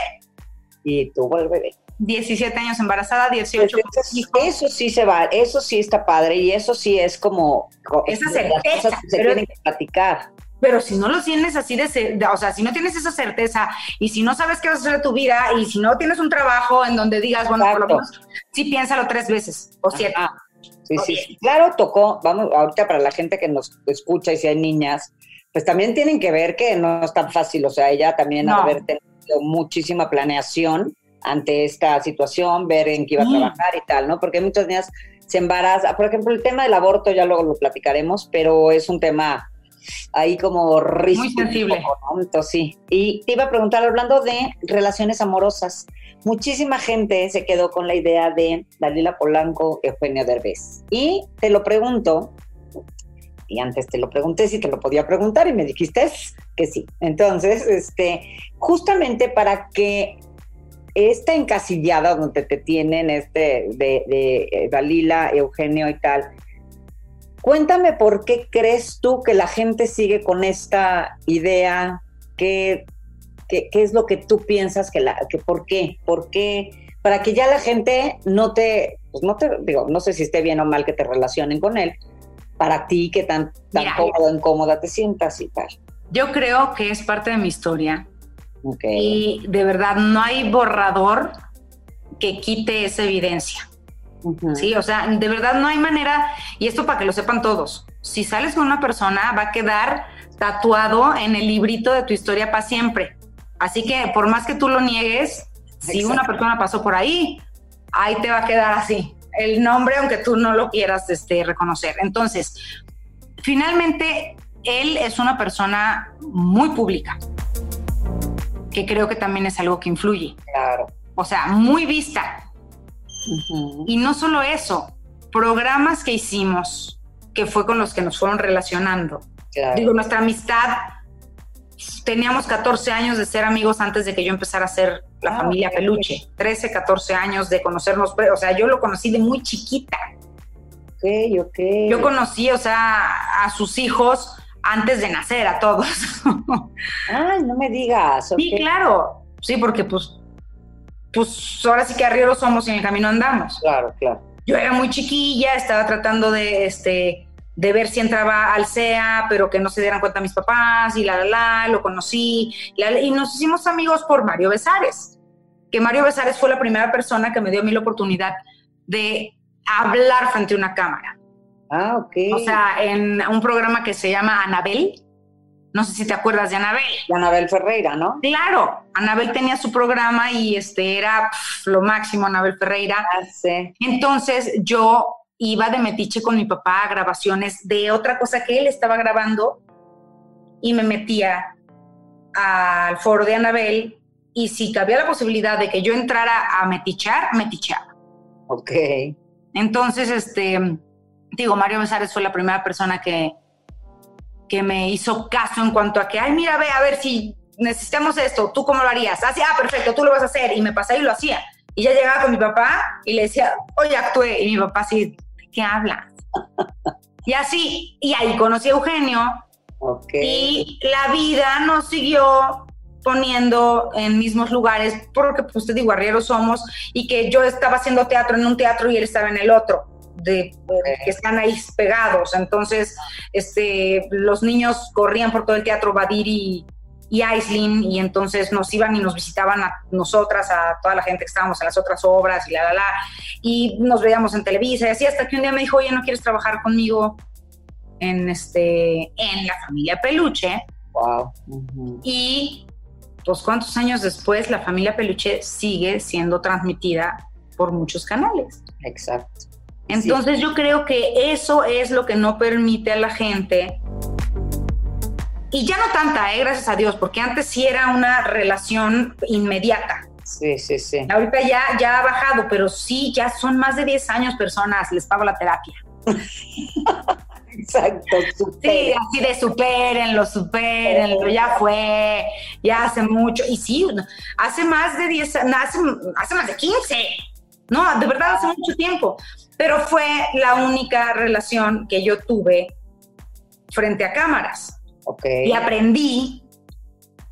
Y tuvo el bebé. 17 años embarazada, 18 eso, eso, sí se va, eso sí está padre y eso sí es como esa certeza que se tienen que platicar. Pero si no lo tienes así de, o sea, si no tienes esa certeza y si no sabes qué vas a hacer de tu vida y si no tienes un trabajo en donde digas, bueno, por lo menos sí piénsalo tres veces o siete. Sí, sí, Claro, tocó, vamos, ahorita para la gente que nos escucha y si hay niñas, pues también tienen que ver que no es tan fácil, o sea, ella también haber tenido muchísima planeación ante esta situación, ver en qué iba a trabajar y tal, ¿no? Porque muchas niñas se embarazan, por ejemplo, el tema del aborto ya luego lo platicaremos, pero es un tema ahí como Muy sensible. Entonces, sí. Y te iba a preguntar, hablando de relaciones amorosas, muchísima gente se quedó con la idea de Dalila Polanco, Eugenio Derbez. Y te lo pregunto, y antes te lo pregunté si te lo podía preguntar y me dijiste que sí. Entonces, este, justamente para que esta encasillada donde te tienen este de, de eh, Dalila, Eugenio y tal, cuéntame por qué crees tú que la gente sigue con esta idea, qué, qué, es lo que tú piensas que la, que por qué, por qué, para que ya la gente no te, pues no te, digo, no sé si esté bien o mal que te relacionen con él, para ti que tan, tan cómoda, incómoda te sientas y tal. Yo creo que es parte de mi historia. Y de verdad no hay borrador que quite esa evidencia. Sí, o sea, de verdad no hay manera, y esto para que lo sepan todos, si sales con una persona va a quedar tatuado en el librito de tu historia para siempre. Así que por más que tú lo niegues, si una persona pasó por ahí, ahí te va a quedar así el nombre, aunque tú no lo quieras este, reconocer. Entonces, finalmente, él es una persona muy pública, que creo que también es algo que influye. Claro. O sea, muy vista. Y no solo eso, programas que hicimos, que fue con los que nos fueron relacionando. Digo, nuestra amistad teníamos 14 años de ser amigos antes de que yo empezara a ser la ah, familia Peluche. 13, 14 años de conocernos. O sea, yo lo conocí de muy chiquita. Ok, ok. Yo conocí, o sea, a sus hijos antes de nacer, a todos. *laughs* Ay, no me digas. Sí, claro. Sí, porque pues, pues ahora sí que arrieros somos y en el camino andamos. Claro, claro. Yo era muy chiquilla, estaba tratando de, este, de ver si entraba al CEA, pero que no se dieran cuenta mis papás, y la, la, la, lo conocí, y nos hicimos amigos por Mario Besares, que Mario Besares fue la primera persona que me dio a mí la oportunidad de hablar frente a una cámara. Ah, ok. O sea, en un programa que se llama Anabel, no sé si te acuerdas de Anabel. De Anabel Ferreira, ¿no? Claro, Anabel tenía su programa y este era lo máximo, Anabel Ferreira. Ah, sí. Entonces yo iba de metiche con mi papá a grabaciones de otra cosa que él estaba grabando y me metía al foro de Anabel y si cabía la posibilidad de que yo entrara a metichar, metichaba. Ok. Entonces, este, digo, Mario Besares fue la primera persona que, que me hizo caso en cuanto a que, ay, mira, ve, a ver si necesitamos esto, ¿tú cómo lo harías? Así, ah, perfecto, tú lo vas a hacer. Y me pasaba y lo hacía. Y ya llegaba con mi papá y le decía, oye, actué. Y mi papá así, ¿qué hablas? y así, y ahí conocí a Eugenio. Y la vida nos siguió poniendo en mismos lugares, porque pues te digo, arrieros somos, y que yo estaba haciendo teatro en un teatro y él estaba en el otro, de, que están ahí pegados. Entonces, este, los niños corrían por todo el teatro Badir y, Aislinn, y entonces nos iban y nos visitaban a nosotras, a toda la gente que estábamos en las otras obras y la, la, la, y nos veíamos en Televisa y así, hasta que un día me dijo, oye, ¿no quieres trabajar conmigo en, este, en la familia Peluche? Wow. Y pues cuántos años después la familia Peluche sigue siendo transmitida por muchos canales. Exacto. Entonces yo creo que eso es lo que no permite a la gente y ya no tanta, ¿eh? gracias a Dios, porque antes sí era una relación inmediata. Sí, sí, sí. Ahorita ya, ya ha bajado, pero sí, ya son más de 10 años personas, les pago la terapia. *laughs* Exacto, Sí, así de supérenlo, supérenlo, ya fue, ya hace mucho. Y sí, hace más de 10, hace, hace más de 15. No, de verdad hace mucho tiempo. Pero fue la única relación que yo tuve frente a cámaras. Y aprendí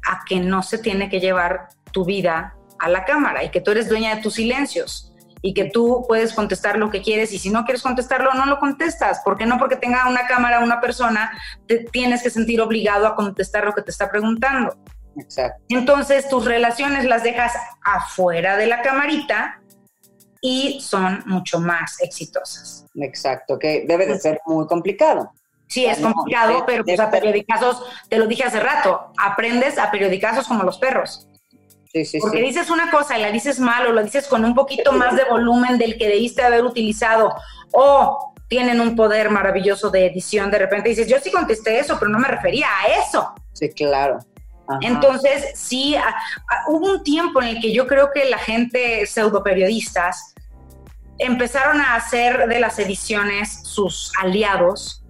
a que no se tiene que llevar tu vida a la cámara y que tú eres dueña de tus silencios y que tú puedes contestar lo que quieres y si no quieres contestarlo, no lo contestas. porque no? Porque tenga una cámara una persona, te tienes que sentir obligado a contestar lo que te está preguntando. Exacto. Entonces tus relaciones las dejas afuera de la camarita y son mucho más exitosas. Exacto, que debe de ser muy complicado. Sí, es complicado, pero pues a periodicazos, te lo dije hace rato, aprendes a periodicazos como los perros. Sí, sí, Porque dices una cosa y la dices mal o la dices con un poquito más de volumen del que debiste haber utilizado o tienen un poder maravilloso de edición, de repente dices, yo sí contesté eso, pero no me refería a eso. Sí, claro. Entonces, sí, hubo un tiempo en el que yo creo que la gente pseudo periodistas empezaron a hacer de las ediciones sus aliados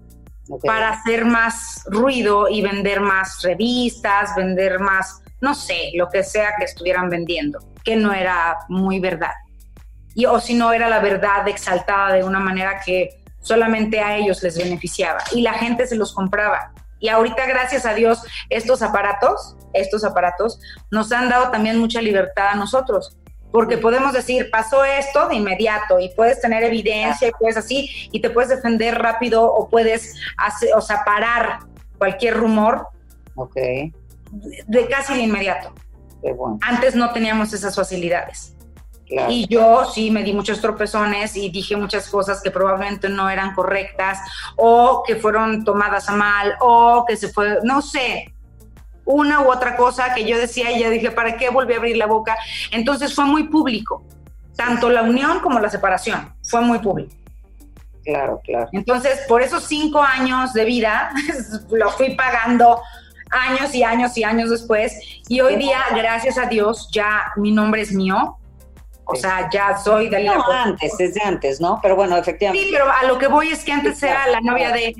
para hacer más ruido y vender más revistas, vender más, no sé, lo que sea que estuvieran vendiendo, que no era muy verdad. Y, o si no era la verdad exaltada de una manera que solamente a ellos les beneficiaba y la gente se los compraba. Y ahorita, gracias a Dios, estos aparatos, estos aparatos nos han dado también mucha libertad a nosotros, porque podemos decir, pasó esto de inmediato y puedes tener evidencia y puedes así, y te puedes defender rápido o puedes hacer, o sea, parar cualquier rumor. Ok. De, casi de inmediato. Antes no teníamos esas facilidades. Y yo sí me di muchos tropezones y dije muchas cosas que probablemente no eran correctas o que fueron tomadas a mal o que se fue, no sé, una u otra cosa que yo decía y ya dije, ¿para qué volví a abrir la boca? Entonces fue muy público, tanto la unión como la separación, fue muy público. Claro, claro. Entonces, por esos cinco años de vida, *laughs* lo fui pagando años y años y años después. Y hoy día, gracias a Dios, ya mi nombre es mío. O sea, ya soy Dalila. No, antes, desde antes, ¿no? Pero bueno, efectivamente. Sí, pero a lo que voy es que antes era la novia de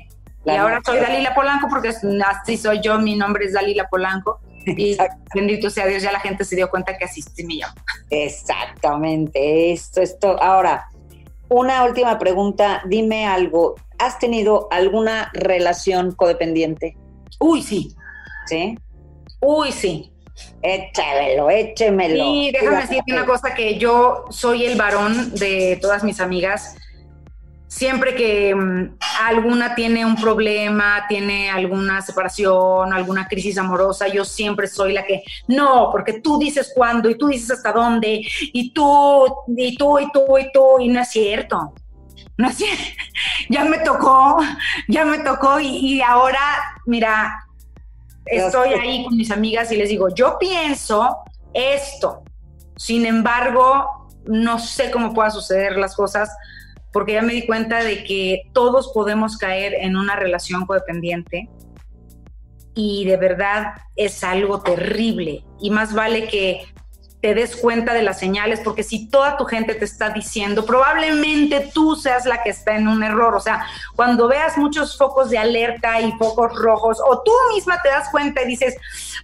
y ahora soy Dalila Polanco porque así soy yo, mi nombre es Dalila Polanco. Y bendito sea Dios, ya la gente se dio cuenta que así me llamo. Exactamente, esto, esto. Ahora, una última pregunta, dime algo, ¿has tenido alguna relación codependiente? Uy, sí. ¿Sí? Uy, sí. Échamelo, échemelo. Sí, déjame decirte una cosa, que yo soy el varón de todas mis amigas siempre que mm, alguna tiene un problema, tiene alguna separación, alguna crisis amorosa, yo siempre soy la que, no, porque tú dices cuándo y tú dices hasta dónde y tú, y tú, y tú, y tú, y no es cierto. No es cierto. *laughs* Ya me tocó, ya me tocó y, y ahora, mira, estoy ahí con mis amigas y les digo, yo pienso esto. Sin embargo, no sé cómo puedan suceder las cosas porque ya me di cuenta de que todos podemos caer en una relación codependiente y de verdad es algo terrible y más vale que te des cuenta de las señales, porque si toda tu gente te está diciendo, probablemente tú seas la que está en un error. O sea, cuando veas muchos focos de alerta y focos rojos, o tú misma te das cuenta y dices,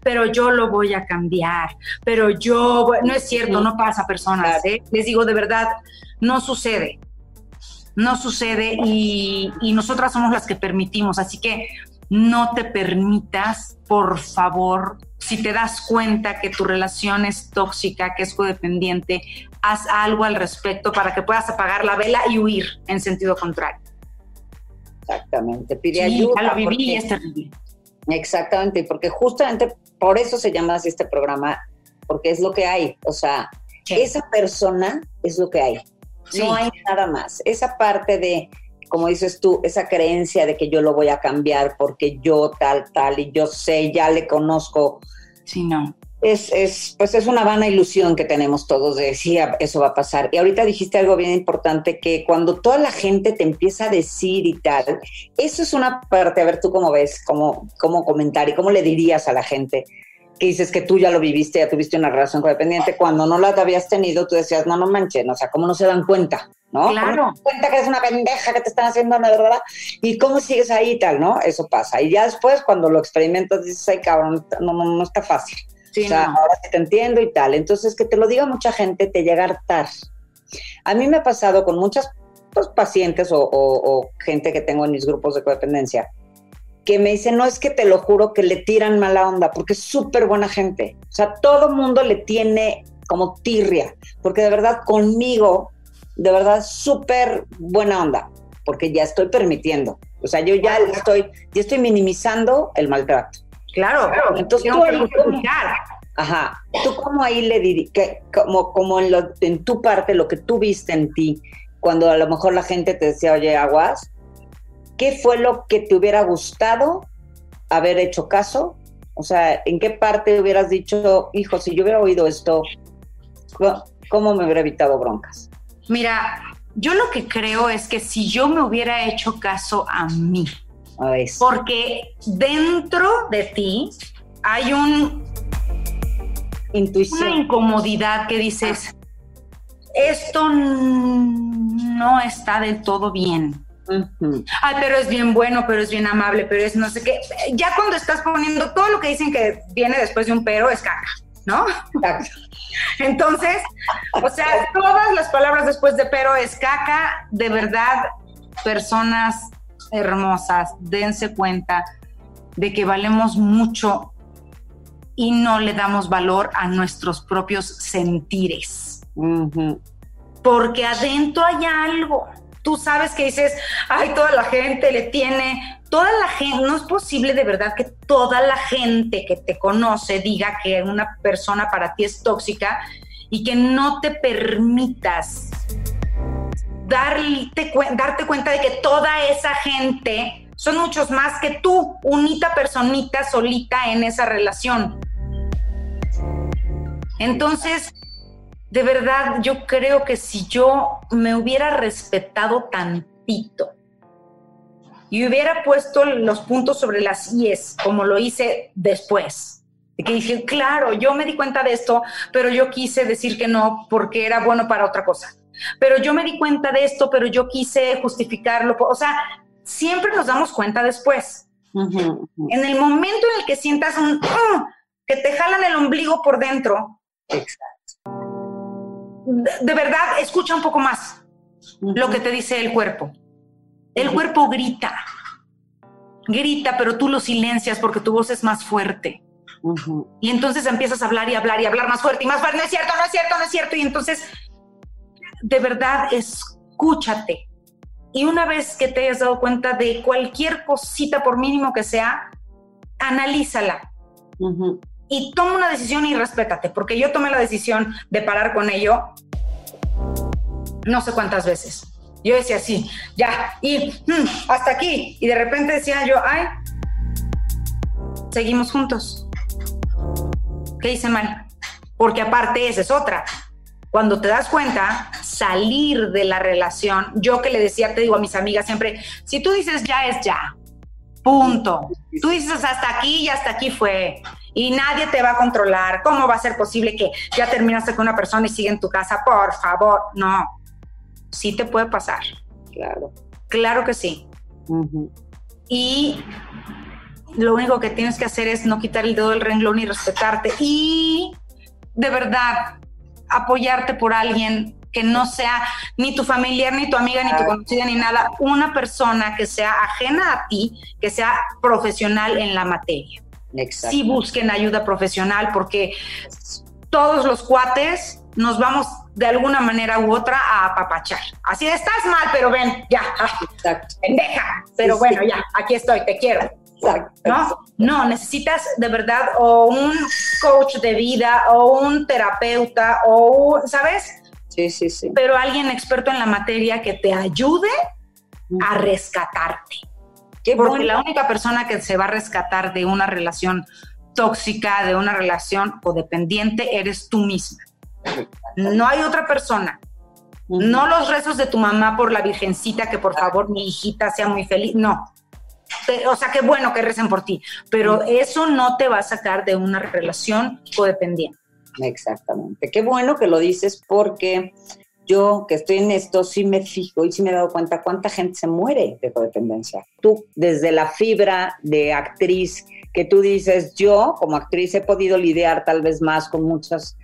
pero yo lo voy a cambiar, pero yo, no es cierto, no pasa personas. ¿eh? Les digo de verdad, no sucede no sucede y, nosotras somos las que permitimos. Así que no te permitas, por favor, si te das cuenta que tu relación es tóxica, que es codependiente, haz algo al respecto para que puedas apagar la vela y huir en sentido contrario. Exactamente, pide ayuda. Ya lo viví y es terrible. Exactamente, porque justamente por eso se llama así este programa, porque es lo que hay. O sea, esa persona es lo que hay. No hay nada más. Esa parte de, como dices tú, esa creencia de que yo lo voy a cambiar porque yo tal, tal, y yo sé, ya le conozco. Sí, no. Es, es, pues es una vana ilusión que tenemos todos de decir ah, eso va a pasar. Y ahorita dijiste algo bien importante, que cuando toda la gente te empieza a decir y tal, eso es una parte, a ver tú cómo ves, cómo, cómo comentar y cómo le dirías a la gente que dices que tú ya lo viviste, ya tuviste una relación codependiente, cuando no la habías tenido, tú decías, no, no manches, o sea, ¿cómo no se dan cuenta? ¿No? Claro. No cuenta que eres una pendeja que te están haciendo una verdad y cómo sigues ahí y tal, ¿no? Eso pasa. Y ya después, cuando lo experimentas, dices, ay, cabrón, no, no, no está fácil. o sea, ahora sí te entiendo y tal. Entonces, que te lo diga mucha gente te llega a hartar. A mí me ha pasado con muchas pues, pacientes o, o gente que tengo en mis grupos de codependencia, que me dice, no es que te lo juro que le tiran mala onda, porque es súper buena gente. O sea, todo mundo le tiene como tirria, porque de verdad conmigo, de verdad súper buena onda, porque ya estoy permitiendo. O sea, yo ya estoy, ya estoy minimizando el maltrato. Claro, claro. Entonces tú ahí, ajá, tú como ahí le dirías, como, como en, en tu parte, lo que tú viste en ti, cuando a lo mejor la gente te decía, oye, aguas, ¿qué fue lo que te hubiera gustado haber hecho caso? O sea, ¿en qué parte hubieras dicho, hijo, si yo hubiera oído esto, ¿cómo me hubiera evitado broncas? Mira, Yo lo que creo es que si yo me hubiera hecho caso a mí, porque dentro de ti hay un intuición, una incomodidad que dices, esto no está del todo bien. Ay, pero es bien bueno, pero es bien amable, pero es no sé qué. Ya cuando estás poniendo todo lo que dicen que viene después de un pero es caca, ¿no? Entonces, o sea, todas las palabras después de pero es caca, de verdad, personas hermosas, dense cuenta de que valemos mucho y no le damos valor a nuestros propios sentires. Porque adentro hay algo. Tú sabes que dices, ay, toda la gente le tiene, toda la gente, no es posible de verdad que toda la gente que te conoce diga que una persona para ti es tóxica y que no te permitas darte, darte cuenta de que toda esa gente son muchos más que tú, unita personita solita en esa relación. Entonces, de verdad, yo creo que si yo me hubiera respetado tantito y hubiera puesto los puntos sobre las IES, como lo hice después, de que dije, claro, yo me di cuenta de esto, pero yo quise decir que no porque era bueno para otra cosa. Pero yo me di cuenta de esto, pero yo quise justificarlo. O sea, siempre nos damos cuenta después. En el momento en el que sientas un que te jalan el ombligo por dentro, de, verdad, escucha un poco más lo que te dice el cuerpo. El cuerpo grita, grita, pero tú lo silencias porque tu voz es más fuerte. Y entonces empiezas a hablar y hablar y hablar más fuerte y más fuerte. No es cierto, no es cierto, no es cierto. Y entonces, de verdad, escúchate. Y una vez que te hayas dado cuenta de cualquier cosita, por mínimo que sea, analízala y toma una decisión y respétate, porque yo tomé la decisión de parar con ello no sé cuántas veces. Yo decía sí, ya, y mm, hasta aquí. Y de repente decía yo, ay, seguimos juntos. ¿Qué hice mal? Porque aparte esa es otra. Cuando te das cuenta, salir de la relación, yo que le decía, te digo a mis amigas siempre, si tú dices ya es ya, punto. Tú dices hasta aquí y hasta aquí fue y nadie te va a controlar. ¿Cómo va a ser posible que ya terminaste con una persona y sigue en tu casa? Por favor, no. Sí te puede pasar. Claro. Claro que sí. Y lo único que tienes que hacer es no quitar el dedo del renglón y respetarte. Y de verdad, apoyarte por alguien que no sea ni tu familiar, ni tu amiga, ni tu conocida, ni nada, una persona que sea ajena a ti, que sea profesional en la materia sí busquen ayuda profesional porque todos los cuates nos vamos de alguna manera u otra a apapachar. Así estás mal, pero ven, ya, pendeja, pero bueno, ya, aquí estoy, te quiero. ¿No? No, necesitas de verdad o un coach de vida o un terapeuta o, ¿sabes? Sí, sí, sí. Pero alguien experto en la materia que te ayude a rescatarte. Porque la única persona que se va a rescatar de una relación tóxica, de una relación codependiente, eres tú misma. No hay otra persona. No los rezos de tu mamá por la virgencita, que por favor mi hijita sea muy feliz. No. O sea, qué bueno que recen por ti, pero eso no te va a sacar de una relación codependiente. Exactamente. Qué bueno que lo dices porque yo que estoy en esto sí me fijo y sí me he dado cuenta cuánta gente se muere de codependencia. Tú, desde la fibra de actriz que tú dices, yo como actriz he podido lidiar tal vez más con muchas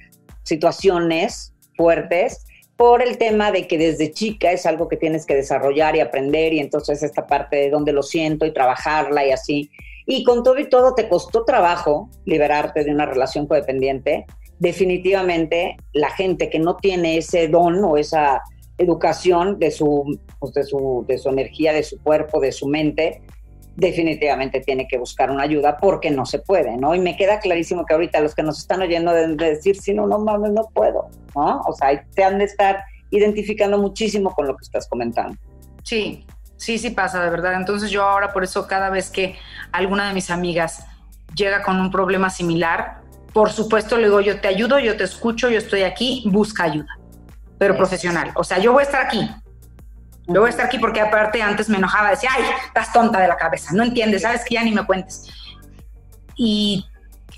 situaciones fuertes por el tema de que desde chica es algo que tienes que desarrollar y aprender y entonces esta parte de donde lo siento y trabajarla y así. Y con todo y todo te costó trabajo liberarte de una relación codependiente definitivamente la gente que no tiene ese don o esa educación de su, pues, de su, de su energía, de su cuerpo, de su mente, definitivamente tiene que buscar una ayuda porque no se puede, ¿no? Y me queda clarísimo que ahorita los que nos están oyendo deben de decir, si no, no mames, no puedo, ¿no? O sea, te han de estar identificando muchísimo con lo que estás comentando. Sí, sí, sí pasa, de verdad. Entonces yo ahora por eso cada vez que alguna de mis amigas llega con un problema similar, por supuesto le digo, yo te ayudo, yo te escucho, yo estoy aquí, busca ayuda, pero profesional. O sea, yo voy a estar aquí, Yo voy a estar aquí porque aparte antes me enojaba, decía, ay, estás tonta de la cabeza, no entiendes, sabes que ya ni me cuentes. Y,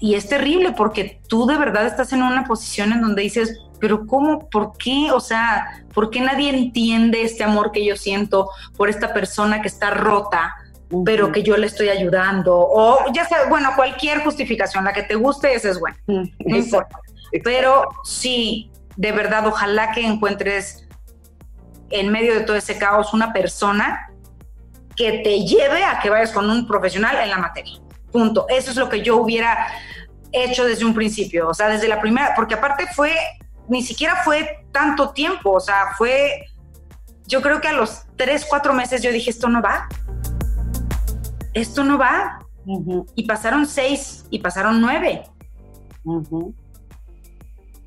y es terrible porque tú de verdad estás en una posición en donde dices, pero ¿cómo? ¿Por qué? O sea, ¿por qué nadie entiende este amor que yo siento por esta persona que está rota? Pero que yo le estoy ayudando, o ya sea, bueno, cualquier justificación, la que te guste, esa es buena. Pero sí, de verdad, ojalá que encuentres en medio de todo ese caos una persona que te lleve a que vayas con un profesional en la materia. Punto. Eso es lo que yo hubiera hecho desde un principio, o sea, desde la primera, porque aparte fue, ni siquiera fue tanto tiempo, o sea, fue, yo creo que a los tres, cuatro meses yo dije, esto no va, esto no va. Y pasaron seis y pasaron nueve.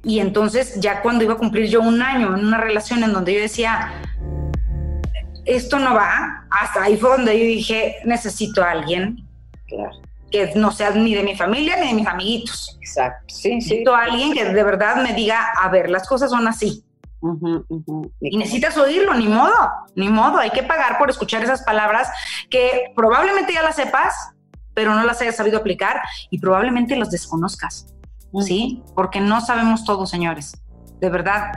Y entonces ya cuando iba a cumplir yo un año en una relación en donde yo decía, esto no va, hasta ahí fue donde yo dije, necesito a alguien que no sea ni de mi familia ni de mis amiguitos. Exacto, sí, Necesito a alguien que de verdad me diga, a ver, las cosas son así. Y necesitas oírlo, ni modo, ni modo. Hay que pagar por escuchar esas palabras que probablemente ya las sepas, pero no las hayas sabido aplicar y probablemente las desconozcas. ¿Sí? Porque no sabemos todo, señores. De verdad.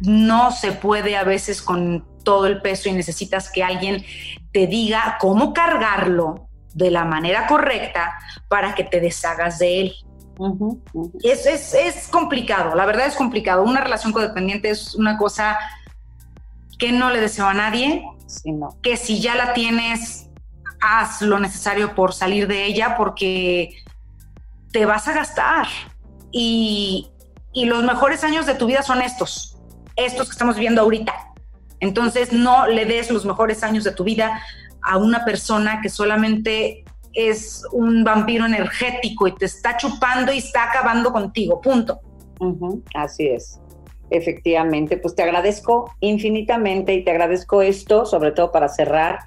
No se puede a veces con todo el peso y necesitas que alguien te diga cómo cargarlo de la manera correcta para que te deshagas de él. Es, es, es, complicado, la verdad es complicado. Una relación codependiente es una cosa que no le deseo a nadie, que si ya la tienes, haz lo necesario por salir de ella porque te vas a gastar. Y, y los mejores años de tu vida son estos, estos que estamos viviendo ahorita. Entonces no le des los mejores años de tu vida a una persona que solamente es un vampiro energético y te está chupando y está acabando contigo, punto. así es. Efectivamente, pues te agradezco infinitamente y te agradezco esto, sobre todo para cerrar,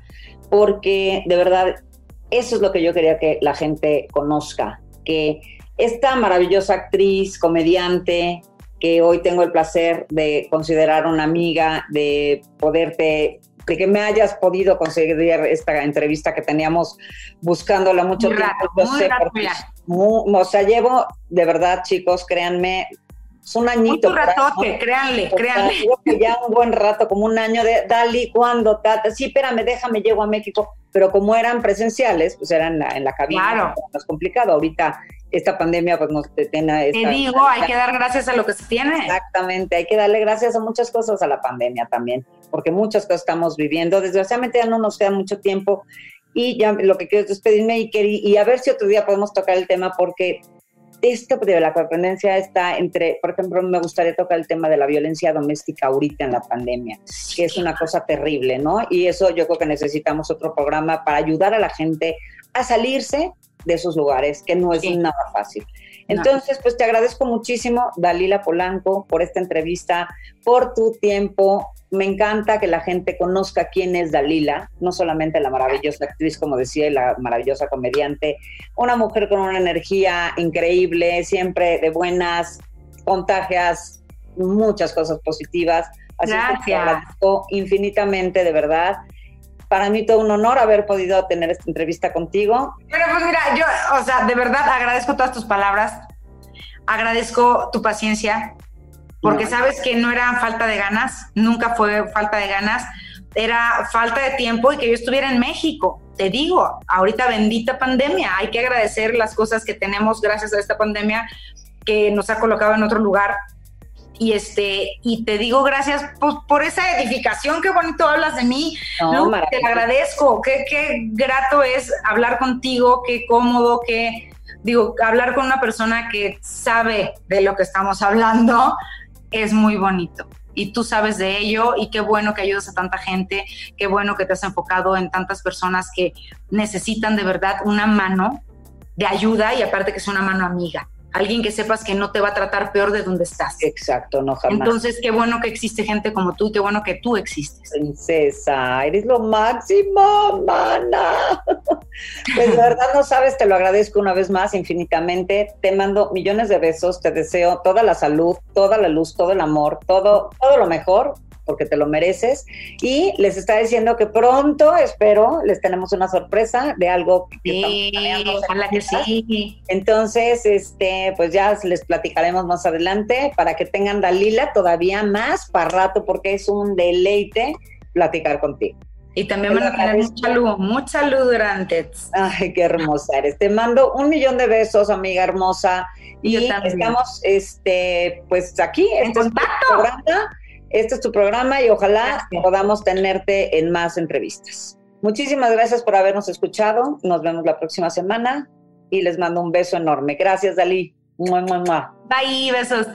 porque de verdad eso es lo que yo quería que la gente conozca, que esta maravillosa actriz, comediante, que hoy tengo el placer de considerar una amiga, de poderte de que me hayas podido conseguir esta entrevista que teníamos buscándola mucho tiempo. o sea, llevo, de verdad, chicos, créanme, es un añito. Un ratote, créanle, créanle. ya un buen rato, como un año de, Dali, ¿cuándo? Tata? Sí, espérame, déjame, llego a México. Pero como eran presenciales, pues eran en la, en la cabina, claro. más complicado. Ahorita esta pandemia pues nos detena. Te digo, hay que dar gracias a lo que se tiene. Exactamente, hay que darle gracias a muchas cosas a la pandemia también, porque muchas cosas estamos viviendo. Desgraciadamente ya no nos queda mucho tiempo y ya lo que quiero es despedirme y, y a ver si otro día podemos tocar el tema porque esto de la codependencia está entre, por ejemplo, me gustaría tocar el tema de la violencia doméstica ahorita en la pandemia, que es una cosa terrible, ¿no? Y eso yo creo que necesitamos otro programa para ayudar a la gente a salirse de esos lugares, que no es nada fácil. Entonces, pues te agradezco muchísimo, Dalila Polanco, por esta entrevista, por tu tiempo. Me encanta que la gente conozca quién es Dalila, no solamente la maravillosa actriz, como decía, y la maravillosa comediante, una mujer con una energía increíble, siempre de buenas, contagias muchas cosas positivas. Así que te agradezco infinitamente, de verdad para mí todo un honor haber podido tener esta entrevista contigo. Pero pues mira, yo, o sea, de verdad agradezco todas tus palabras, agradezco tu paciencia, porque sabes que no era falta de ganas, nunca fue falta de ganas, era falta de tiempo y que yo estuviera en México. Te digo, ahorita bendita pandemia, hay que agradecer las cosas que tenemos gracias a esta pandemia que nos ha colocado en otro lugar. Y este y te digo gracias pues, por esa edificación, qué bonito hablas de mí, te lo agradezco, qué, qué grato es hablar contigo, qué cómodo, qué digo, hablar con una persona que sabe de lo que estamos hablando es muy bonito. Y tú sabes de ello y qué bueno que ayudas a tanta gente, qué bueno que te has enfocado en tantas personas que necesitan de verdad una mano de ayuda y aparte que es una mano amiga alguien que sepas que no te va a tratar peor de donde estás. Exacto, no jamás. Entonces, qué bueno que existe gente como tú, qué bueno que tú existes. Princesa, eres lo máximo, mana. *laughs* Pues de verdad no sabes, te lo agradezco una vez más infinitamente. Te mando millones de besos, te deseo toda la salud, toda la luz, todo el amor, todo, todo lo mejor porque te lo mereces. Y les está diciendo que pronto, espero, les tenemos una sorpresa de algo que sí, ojalá que sí. Entonces, este, pues ya les platicaremos más adelante para que tengan Dalila todavía más para rato, porque es un deleite platicar contigo. Y también me mandar mucha luz, mucha luz durante. Ay, qué hermosa eres. Te mando un millón de besos, amiga hermosa. Y estamos, este, pues aquí, en este contacto. Este es tu programa y ojalá podamos tenerte en más entrevistas. Muchísimas gracias por habernos escuchado. Nos vemos la próxima semana y les mando un beso enorme. Gracias, Dalí. Bye, besos.